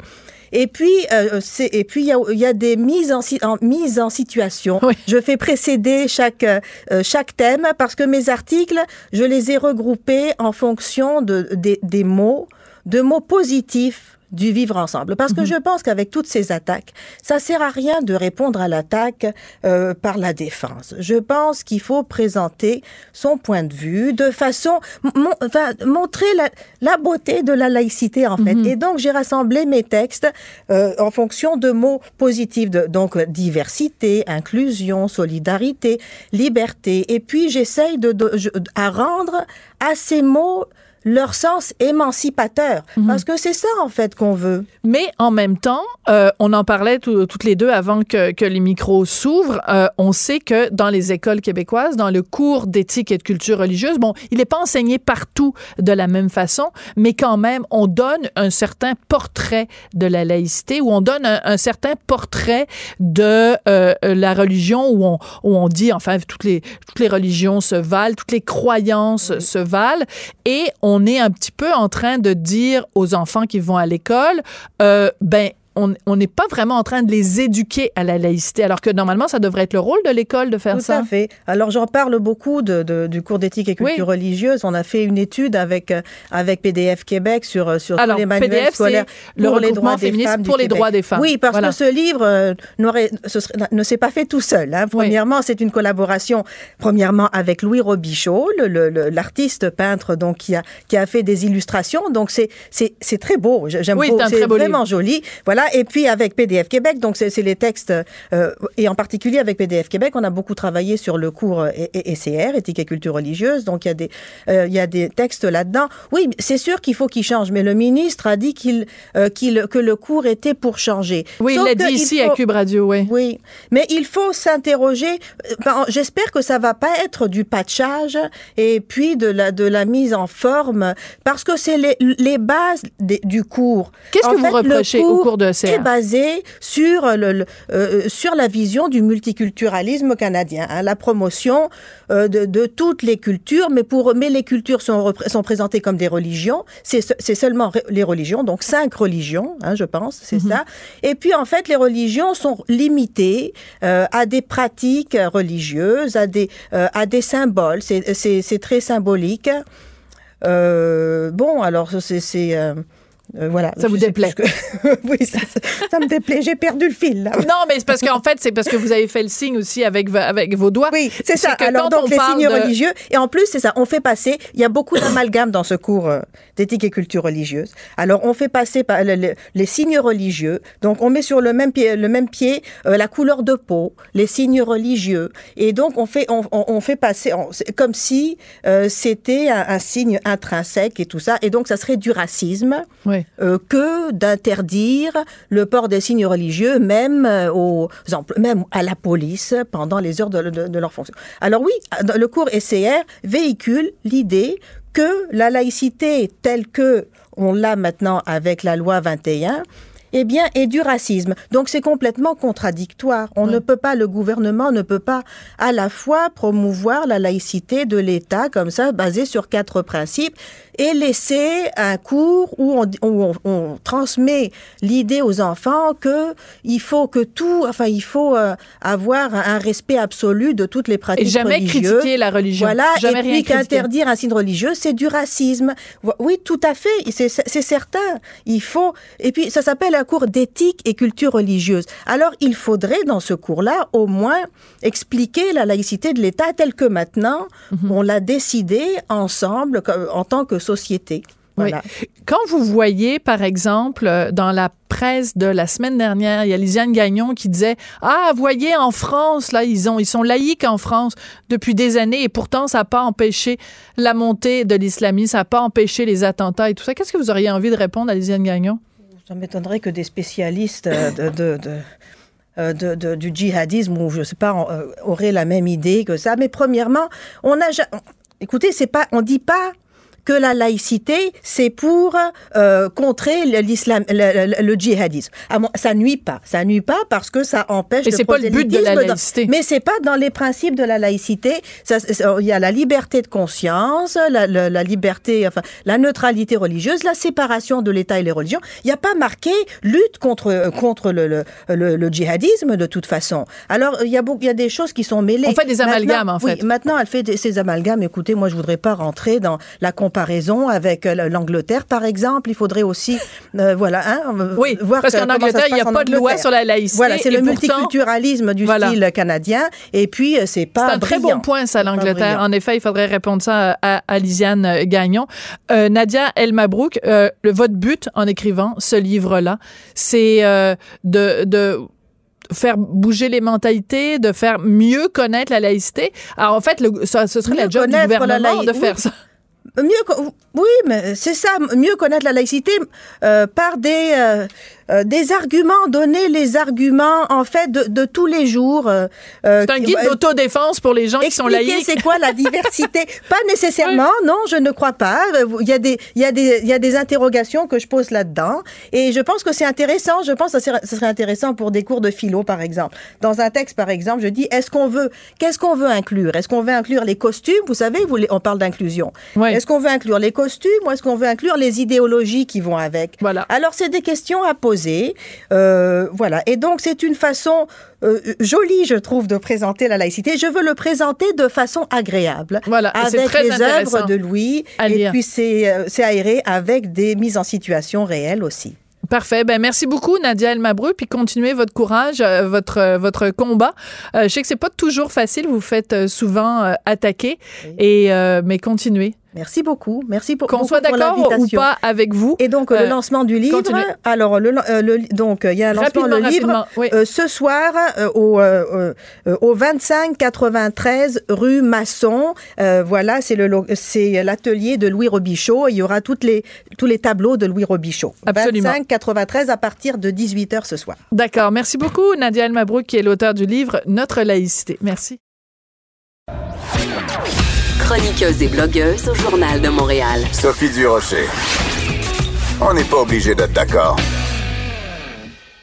Et puis, euh, c'est- et puis il y a, il y a des mises en, mises en situation. Oui. Je fais précéder chaque, euh, chaque thème parce que mes articles, je les ai regroupés en fonction de, des- des mots, de mots positifs du vivre ensemble. Parce que je pense qu'avec toutes ces attaques, ça sert à rien de répondre à l'attaque euh, par la défense. Je pense qu'il faut présenter son point de vue de façon, mon- enfin, montrer la, la beauté de la laïcité en fait. Et donc j'ai rassemblé mes textes euh, en fonction de mots positifs, de, donc diversité, inclusion, solidarité, liberté. Et puis j'essaye de, de- à rendre à ces mots leur sens émancipateur. Mhm. Parce que c'est ça, en fait, qu'on veut. Mais en même temps, euh, on en parlait tout- toutes les deux avant que, que les micros s'ouvrent. euh, on sait que dans les écoles québécoises, dans le cours d'éthique et de culture religieuse, bon, il n'est pas enseigné partout de la même façon, mais quand même, on donne un certain portrait de la laïcité, ou on donne un, un certain portrait de euh, la religion, où on, où on dit, enfin, toutes les, toutes les religions se valent, toutes les croyances se valent, et on est un petit peu en train de dire aux enfants qui vont à l'école, euh, ben on n'est pas vraiment en train de les éduquer à la laïcité, alors que normalement, ça devrait être le rôle de l'école de faire Tout ça. à fait. Alors j'en parle beaucoup de, de- du cours d'éthique et culture Oui. religieuse. On a fait une étude avec euh, avec PDF Québec sur euh, sur Alors, tous les manuels PDF, scolaires le pour les droits des femmes pour les Québec. droits des femmes. Oui, parce Voilà. que ce livre euh, n'aurait ce serait- ne s'est pas fait tout seul. hein. Premièrement, c'est une collaboration. Premièrement, avec Louis Robichaud, l'artiste peintre donc qui a qui a fait des illustrations. Donc c'est très beau. J'aime Oui, beaucoup. c'est vraiment joli. Voilà. Et puis avec PDF Québec, donc c'est les textes euh, et en particulier avec PDF Québec, on a beaucoup travaillé sur le cours euh, ECR, éthique et culture religieuse. Donc il y a des euh, il y a des textes là-dedans. Oui, c'est sûr qu'il faut qu'il change, mais le ministre a dit qu'il euh, qu'il que le cours était pour changer. Oui, Sauf il l'a dit ici faut- à Cube Radio, oui. oui, mais il faut s'interroger. euh, ben, J'espère que ça va pas être du patchage et puis de la de la mise en forme parce que c'est les, les bases des- du cours. Qu'est-ce que vous fait, reprochez au cours de est CA? basé sur le, le- euh, sur la vision du multiculturalisme canadien, hein, la promotion euh, de, de toutes les cultures, mais pour mais les cultures sont sont présentées comme des religions. C'est se- c'est seulement les religions, donc cinq religions, hein, je pense, c'est ça. Et puis en fait, les religions sont limitées euh, à des pratiques religieuses, à des euh, à des symboles. C'est très symbolique. Euh, bon, alors c'est euh, voilà. Ça vous déplaît. que- *laughs* oui, ça, ça- ça me déplaît. J'ai perdu le fil là. *laughs* Non, mais c'est parce qu'en fait, c'est parce que vous avez fait le signe aussi avec, avec vos doigts. Oui, c'est ça. Alors donc on les signes de- religieux et en plus c'est ça, on fait passer, il y a beaucoup d'amalgame dans ce cours euh, d'éthique et culture religieuse. Alors on fait passer par le- le- les signes religieux. Donc on met sur le même pied le même pied euh, la couleur de peau, les signes religieux et donc on fait on, on- on fait passer on- comme si euh, c'était un, un signe intrinsèque et tout ça et donc ça serait du racisme Oui. Euh, que d'interdire le port des signes religieux, même euh, aux même à la police pendant les heures de, de- de leur fonction. Alors oui, le cours SCR véhicule l'idée que la laïcité telle que on l'a maintenant avec la loi 21 eh bien, est du racisme. Donc, c'est complètement contradictoire. On ne peut pas, le gouvernement ne peut pas à la fois promouvoir la laïcité de l'État comme ça, basée sur quatre principes, et laisser un cours où on, où on- on transmet l'idée aux enfants que il faut que tout, enfin, il faut euh, avoir un, respect absolu de toutes les pratiques Et jamais religieuses. critiquer la religion. Voilà, Jamais et rien puis qu'interdire un signe religieux, c'est du racisme. Oui, tout à fait, c'est certain. Il faut, et puis ça s'appelle un cours d'éthique et culture religieuse. Alors, il faudrait, dans ce cours-là, au moins expliquer la laïcité de l'État telle que maintenant, Mhm. on l'a décidé ensemble en tant que société. Voilà. Oui. Quand vous voyez, par exemple, euh, dans la presse de la semaine dernière, il y a Lisiane Gagnon qui disait Ah, voyez, en France, là, ils, ont, ils sont laïcs en France depuis des années et pourtant, ça n'a pas empêché la montée de l'islamisme, ça n'a pas empêché les attentats et tout ça. Qu'est-ce que vous auriez envie de répondre à Lisiane Gagnon? Ça m'étonnerait que des spécialistes euh, de, de- de- euh, de- de- du djihadisme ou je sais pas en- euh, auraient la même idée que ça. Mais premièrement, on a ja- écoutez, c'est pas, on dit pas que la laïcité, c'est pour euh, contrer le- l'islam, le, le- le djihadisme. Ah, ça nuit pas. Ça nuit pas parce que ça empêche Et le pas le but de la prosélytisme dans- laïcité. mais c'est pas dans les principes de la laïcité. Il y a la liberté de conscience, la, la- la liberté, enfin, la neutralité religieuse, la séparation de l'État et les religions. Il n'y a pas marqué lutte contre contre le, le, djihadisme de toute façon. Alors il y a il y a des choses qui sont mêlées. On fait des amalgames, Maintenant- en fait. Oui, maintenant elle fait des- ces amalgames. Écoutez, moi je voudrais pas rentrer dans la comparaison avec euh, l'Angleterre, par exemple. Il faudrait aussi, euh, voilà, hein, Oui, voir parce que- qu'en Angleterre, il n'y a pas de loi sur la laïcité. Voilà, c'est le pourtant- multiculturalisme du Voilà. style canadien. Et puis, euh, c'est pas C'est un très bon point, ça, l'Angleterre. En effet, il faudrait répondre ça à, à Lisiane euh, Gagnon. Euh, Nadia El Mabrouk, euh, le, votre but en écrivant ce livre-là, c'est euh, de, de faire bouger les mentalités, de faire mieux connaître la laïcité. Alors, en fait, le, ça, ce serait Mieux la job du la gouvernement laï- de faire oui. ça. Mieux, oui, mais c'est ça, mieux connaître la laïcité euh, par des euh, euh, des arguments, donner les arguments en fait de, de tous les jours. euh, euh, C'est un guide euh, d'autodéfense pour les gens qui sont laïcs. c'est quoi la diversité *laughs* Pas nécessairement, non, je ne crois pas. Il y a des, il y a des, il y a des interrogations que je pose là-dedans, et je pense que c'est intéressant. Je pense que ce serait- intéressant pour des cours de philo, par exemple. Dans un texte, par exemple, je dis est-ce qu'on veut, qu'est-ce qu'on veut inclure? Est-ce qu'on veut inclure les costumes? Vous savez, vous, on parle d'inclusion. Est-ce qu'on veut inclure les costumes ou est-ce qu'on veut inclure les idéologies qui vont avec? Voilà. Alors, c'est des questions à poser. Euh, voilà. Et donc, c'est une façon euh, jolie, je trouve, de présenter la laïcité. Je veux le présenter de façon agréable. Voilà, Avec très les œuvres de Louis. à Et lire. puis, c'est euh, c'est aéré avec des mises en situation réelles aussi. Parfait. Ben merci beaucoup Nadia El puis continuez votre courage, euh, votre euh, votre combat. Euh, je sais que c'est pas toujours facile, vous vous faites souvent attaquer et mais continuez. Merci beaucoup. Merci pour Qu'on soit d'accord ou pas avec vous. Et donc, euh, Euh, le lancement du livre. continuez. Alors, le, euh, le- donc, il y a un lancement, le livre. oui. Euh, ce soir, au, au 2593 rue Masson, euh, voilà, c'est le c'est l'atelier de Louis Robichaud. Il y aura toutes les, tous les tableaux de Louis Robichaud. Absolument. 2593 à partir de 18h ce soir. D'accord. Merci beaucoup Nadia El qui est l'auteur du livre Notre laïcité. Merci. Chroniqueuse et blogueuse au Journal de Montréal. Sophie Durocher. On n'est pas obligé d'être d'accord.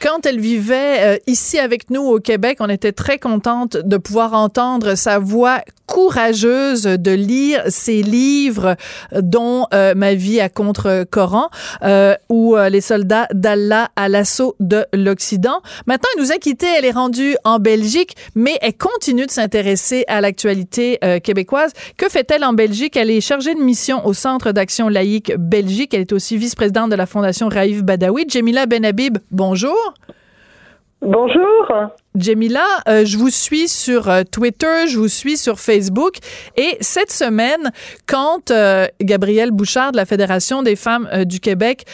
Quand elle vivait euh, ici avec nous au Québec, on était très contente de pouvoir entendre sa voix courageuse de lire ses livres, dont euh, Ma vie à contre-Coran euh, ou euh, Les soldats d'Allah à l'assaut de l'Occident. Maintenant, elle nous a quittés, elle est rendue en Belgique, mais elle continue de s'intéresser à l'actualité euh, québécoise. Que fait-elle en Belgique? Elle est chargée de mission au Centre d'action laïque Belgique. Elle est aussi vice-présidente de la Fondation Raïf Badawi. Jemila Benhabib, bonjour. Bonjour. Jemila, euh, je vous suis sur euh, Twitter, je vous suis sur Facebook et cette semaine, quand euh, Gabrielle Bouchard de la Fédération des femmes du Québec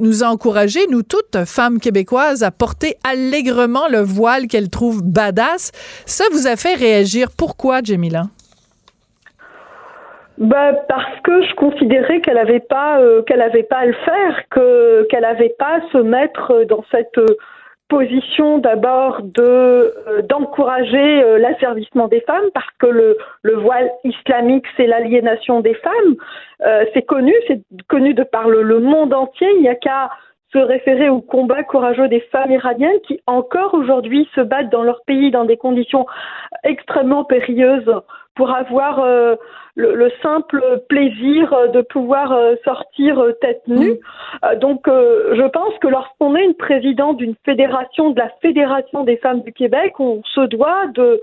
nous a encouragés, nous toutes femmes québécoises, à porter allègrement le voile qu'elle trouve badass, ça vous a fait réagir. Pourquoi, Jemila? Bah, parce que je considérais qu'elle n'avait pas qu'elle avait pas à le faire, que qu'elle n'avait pas à se mettre dans cette position d'abord de euh, d'encourager euh, l'asservissement des femmes parce que le le voile islamique c'est l'aliénation des femmes. Euh, c'est connu c'est connu de par le, le monde entier. Il n'y a qu'à se référer au combat courageux des femmes iraniennes qui encore aujourd'hui se battent dans leur pays dans des conditions extrêmement périlleuses pour avoir euh, le, le simple plaisir de pouvoir euh, sortir euh, tête nue. Euh, donc, je pense que lorsqu'on est une présidente d'une fédération, de la Fédération des femmes du Québec, on se doit de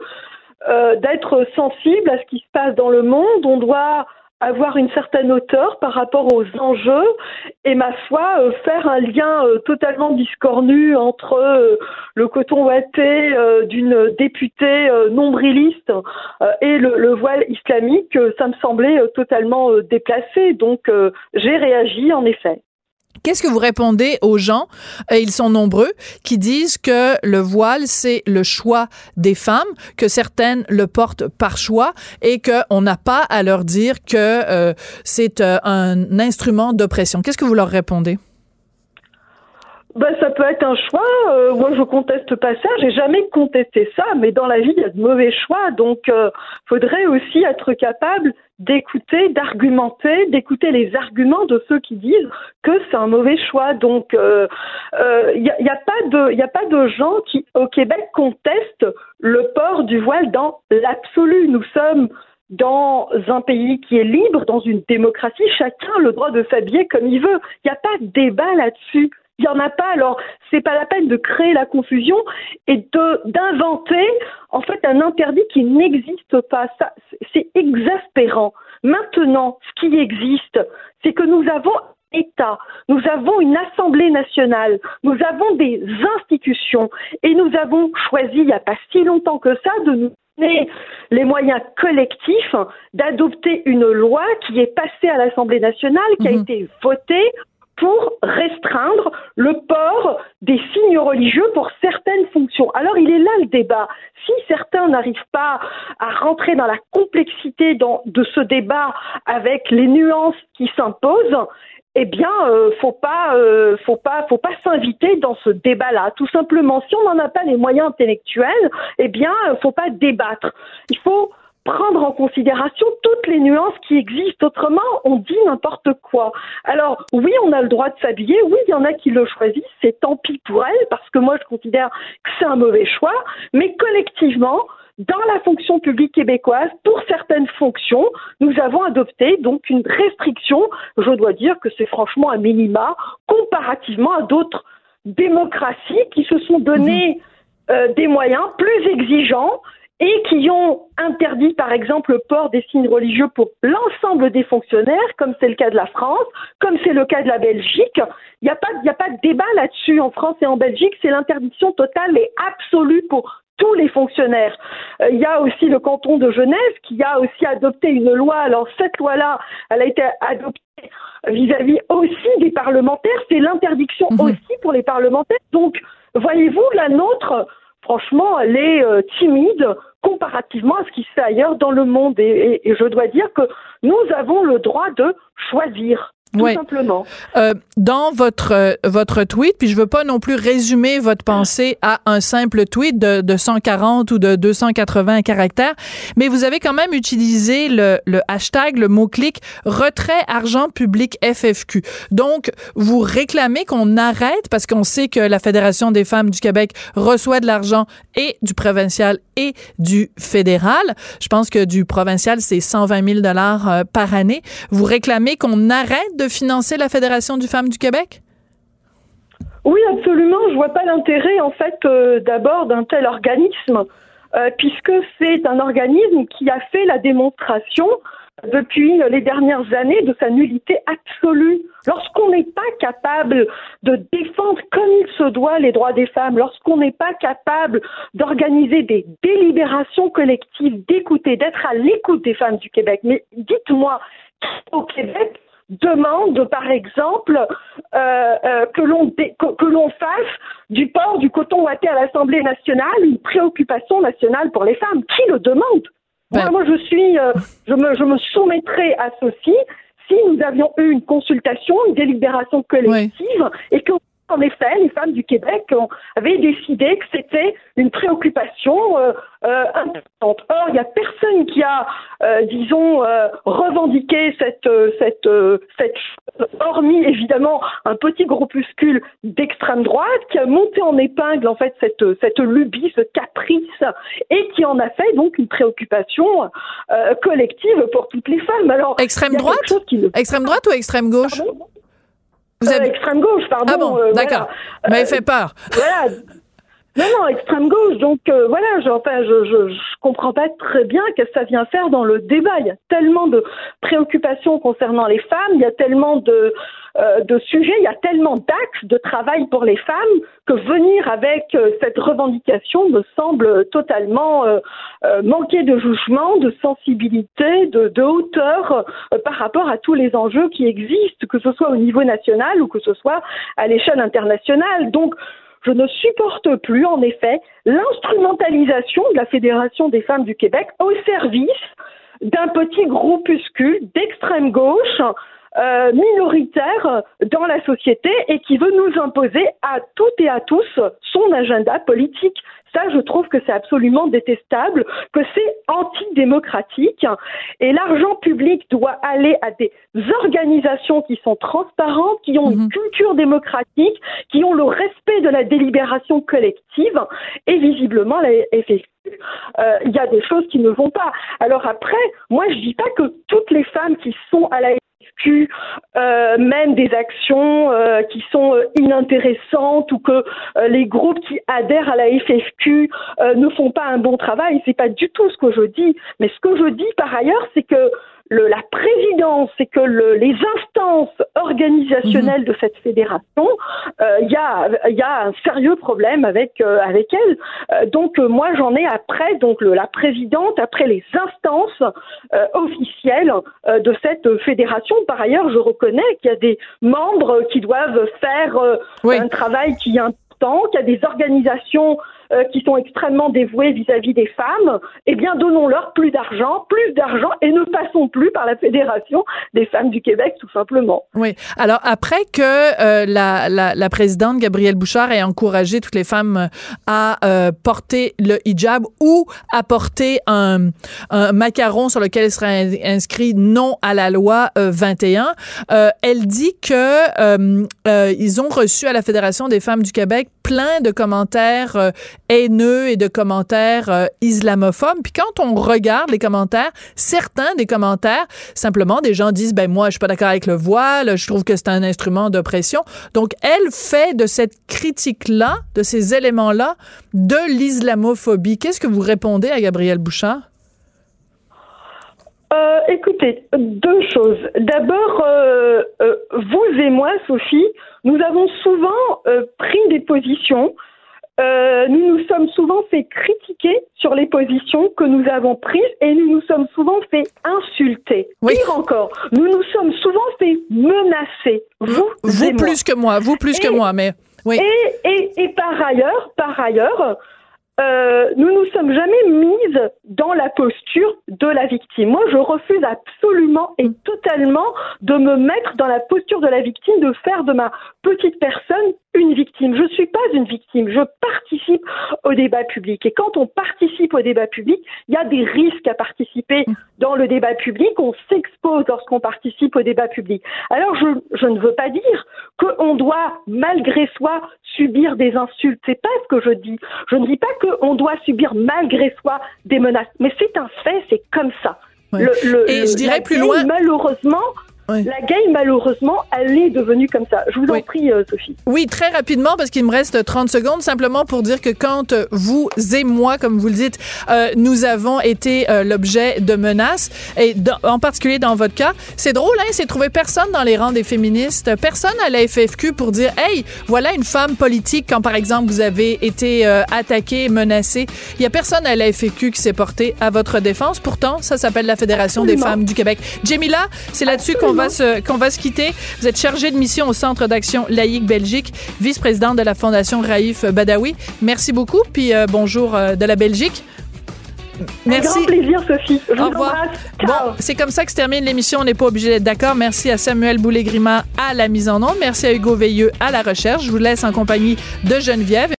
d'être sensible à ce qui se passe dans le monde. On doit avoir une certaine hauteur par rapport aux enjeux et ma foi euh, faire un lien euh, totalement discornu entre euh, le coton euh, d'une députée nombriliste et le, le voile islamique, ça me semblait totalement déplacé. Donc j'ai réagi en effet. Qu'est-ce que vous répondez aux gens, et ils sont nombreux, qui disent que le voile, c'est le choix des femmes, que certaines le portent par choix et qu'on n'a pas à leur dire que euh, c'est euh, un instrument d'oppression. Qu'est-ce que vous leur répondez? Ben, ça peut être un choix. Euh, moi, je conteste pas ça. J'ai jamais contesté ça. Mais dans la vie, il y a de mauvais choix. Donc, euh, faudrait aussi être capable d'écouter, d'argumenter, d'écouter les arguments de ceux qui disent que c'est un mauvais choix. Donc, il euh, euh, y, a, y a pas de, il y a pas de gens qui, au Québec, contestent le port du voile dans l'absolu. Nous sommes dans un pays qui est libre, dans une démocratie, chacun a le droit de s'habiller comme il veut. Il n'y a pas de débat là-dessus. Il n'y en a pas, alors c'est pas la peine de créer la confusion et de d'inventer en fait un interdit qui n'existe pas. Ça, c'est exaspérant. Maintenant, ce qui existe, c'est que nous avons un État, nous avons une Assemblée nationale, nous avons des institutions et nous avons choisi il n'y a pas si longtemps que ça de nous donner les moyens collectifs d'adopter une loi qui est passée à l'Assemblée nationale, qui a Mhm. été votée pour restreindre le port des signes religieux pour certaines fonctions. Alors il est là le débat. Si certains n'arrivent pas à rentrer dans la complexité de ce débat avec les nuances qui s'imposent, eh bien, euh, faut pas, euh, faut pas, faut pas s'inviter dans ce débat-là. Tout simplement, si on n'en a pas les moyens intellectuels, eh bien, faut pas débattre. Il faut prendre en considération toutes les nuances qui existent. Autrement, on dit n'importe quoi. Alors, oui, on a le droit de s'habiller. Oui, il y en a qui le choisissent. C'est tant pis pour elles, parce que moi, je considère que c'est un mauvais choix. Mais collectivement, dans la fonction publique québécoise, pour certaines fonctions, nous avons adopté donc une restriction. Je dois dire que c'est franchement un minima comparativement à d'autres démocraties qui se sont donné mhm. euh, des moyens plus exigeants et qui ont interdit, par exemple, le port des signes religieux pour l'ensemble des fonctionnaires, comme c'est le cas de la France, comme c'est le cas de la Belgique. Il n'y a, pas, a pas de débat là-dessus en France et en Belgique, c'est l'interdiction totale et absolue pour tous les fonctionnaires. Euh, il y a aussi le canton de Genève qui a aussi adopté une loi. Alors cette loi-là, elle a été adoptée vis-à-vis aussi des parlementaires. C'est l'interdiction mhm. aussi pour les parlementaires. Donc, voyez-vous, la nôtre, franchement, elle est euh, timide comparativement à ce qui se fait ailleurs dans le monde. et je dois dire que nous avons le droit de choisir tout simplement. Euh, dans votre euh, votre tweet, puis je veux pas non plus résumer votre pensée à un simple tweet de, de 140 ou de 280 caractères, mais vous avez quand même utilisé le, le hashtag, le mot-clic retrait argent public FFQ. Donc, vous réclamez qu'on arrête, parce qu'on sait que la Fédération des femmes du Québec reçoit de l'argent et du provincial et du fédéral. Je pense que du provincial, c'est 120 000 dollars euh, par année. Vous réclamez qu'on arrête de financer la Fédération du Femmes du Québec? Oui, absolument. Je vois pas l'intérêt, en fait, euh, d'abord d'un tel organisme, euh, puisque c'est un organisme qui a fait la démonstration depuis les dernières années de sa nullité absolue. Lorsqu'on n'est pas capable de défendre comme il se doit les droits des femmes, lorsqu'on n'est pas capable d'organiser des délibérations collectives, d'écouter, d'être à l'écoute des femmes du Québec, mais dites-moi, au Québec, demande, par exemple, euh, euh, que l'on que, l'on fasse du port du coton ouaté à l'Assemblée nationale une préoccupation nationale pour les femmes. Qui le demande? Ben. moi, je suis, euh, je me, je me soumettrai à ceci si nous avions eu une consultation, une délibération collective et que en effet, les femmes du Québec avaient décidé que c'était une préoccupation euh, euh, importante. Or, il n'y a personne qui a, euh, disons, revendiqué cette, cette, cette, hormis évidemment un petit groupuscule d'extrême droite qui a monté en épingle en fait cette, cette lubie, ce caprice, et qui en a fait donc une préoccupation collective pour toutes les femmes. Alors, extrême droite, extrême droite ou extrême gauche vous êtes... extrême gauche, pardon. Ah bon, d'accord. Mais fait peur. Voilà. *laughs* Non, non, extrême gauche. Donc euh, voilà, je, enfin, je, je, je, comprends pas très bien ce que ça vient faire dans le débat. Il y a tellement de préoccupations concernant les femmes, il y a tellement de, euh, de sujets, il y a tellement d'axes de travail pour les femmes que venir avec euh, cette revendication me semble totalement manquer de jugement, de sensibilité, de, de hauteur par rapport à tous les enjeux qui existent, que ce soit au niveau national ou que ce soit à l'échelle internationale. Donc je ne supporte plus, en effet, l'instrumentalisation de la Fédération des femmes du Québec au service d'un petit groupuscule d'extrême gauche euh, minoritaire dans la société et qui veut nous imposer à toutes et à tous son agenda politique. Ça, je trouve que c'est absolument détestable, que c'est antidémocratique. Et l'argent public doit aller à des organisations qui sont transparentes, qui ont une mhm. culture démocratique, qui ont le respect de la délibération collective. Et visiblement, la FFQ, euh, il y a des choses qui ne vont pas. Alors après, moi, je dis pas que toutes les femmes qui sont à la euh, mènent des actions euh, qui sont euh, inintéressantes ou que les groupes qui adhèrent à la FFQ ne font pas un bon travail. C'est pas du tout ce que je dis. Mais ce que je dis par ailleurs, c'est que le, la présidence et que le, les instances organisationnelles de cette fédération, euh, il y, a, y a un sérieux problème avec euh, avec elle. Euh, donc moi j'en ai après donc le, la présidente après les instances officielles de cette fédération. Par ailleurs, je reconnais qu'il y a des membres qui doivent faire un travail qui est important, qu'il y a des organisations euh, qui sont extrêmement dévoués vis-à-vis des femmes, eh bien, donnons-leur plus d'argent, plus d'argent, et ne passons plus par la Fédération des femmes du Québec, tout simplement. Oui. Alors, après que euh, la, la, la, présidente Gabrielle Bouchard ait encouragé toutes les femmes à euh, porter le hijab ou à porter un, un macaron sur lequel il serait inscrit non à la loi 21, elle dit que ils ont reçu à la Fédération des femmes du Québec plein de commentaires euh, haineux et de commentaires euh, islamophobes. Puis quand on regarde les commentaires, certains des commentaires, simplement des gens disent ben moi je suis pas d'accord avec le voile, je trouve que c'est un instrument d'oppression. Donc elle fait de cette critique là, de ces éléments là, de l'islamophobie. Qu'est-ce que vous répondez à Gabrielle Bouchard? Euh, écoutez, deux choses. D'abord, euh, vous et moi, Sophie, nous avons souvent pris des positions. Nous nous sommes souvent fait critiquer sur les positions que nous avons prises et nous nous sommes souvent fait insulter. Oui. Pire encore, nous nous sommes souvent fait menacer. Vous, vous plus que moi, vous plus que moi, mais oui. Et, et, et par ailleurs, par ailleurs, euh, nous nous sommes jamais mises dans la posture de la victime. Moi, je refuse absolument et totalement de me mettre dans la posture de la victime, de faire de ma petite personne une victime. Je suis pas une victime. Je participe au débat public. Et quand on participe au débat public, il y a des risques à participer dans le débat public. On s'expose lorsqu'on participe au débat public. Alors, je, je ne veux pas dire qu'on doit, malgré soi, subir des insultes. C'est pas ce que je dis. Je ne dis pas qu'on doit subir malgré soi des menaces. Mais c'est un fait, c'est comme ça. Le, Et je dirais plus loin. Malheureusement, la game, malheureusement, elle est devenue comme ça. Je vous en prie, euh, Sophie. Oui, très rapidement, parce qu'il me reste 30 secondes, simplement pour dire que quand vous et moi, comme vous le dites, euh, nous avons été euh, l'objet de menaces, et en particulier dans votre cas, c'est drôle, hein, c'est trouver personne dans les rangs des féministes, personne à la FFQ pour dire, hey, voilà une femme politique quand, par exemple, vous avez été attaqué, menacé. Il y a personne à la FFQ qui s'est porté à votre défense. Pourtant, ça s'appelle la Fédération des femmes du Québec. Jamila, c'est là-dessus qu'on va se, qu'on va se quitter. Vous êtes chargée de mission au Centre d'action laïque Belgique, vice-présidente de la Fondation Raïf Badawi. Merci beaucoup, puis euh, bonjour euh, de la Belgique. Merci. Un grand plaisir, Sophie. Je Au revoir. Bon, c'est comme ça que se termine l'émission. On n'est pas obligé d'être d'accord. Merci à Samuel Boulay-Grima à la mise en onde. Merci à Hugo Veilleux à la recherche. Je vous laisse en compagnie de Geneviève.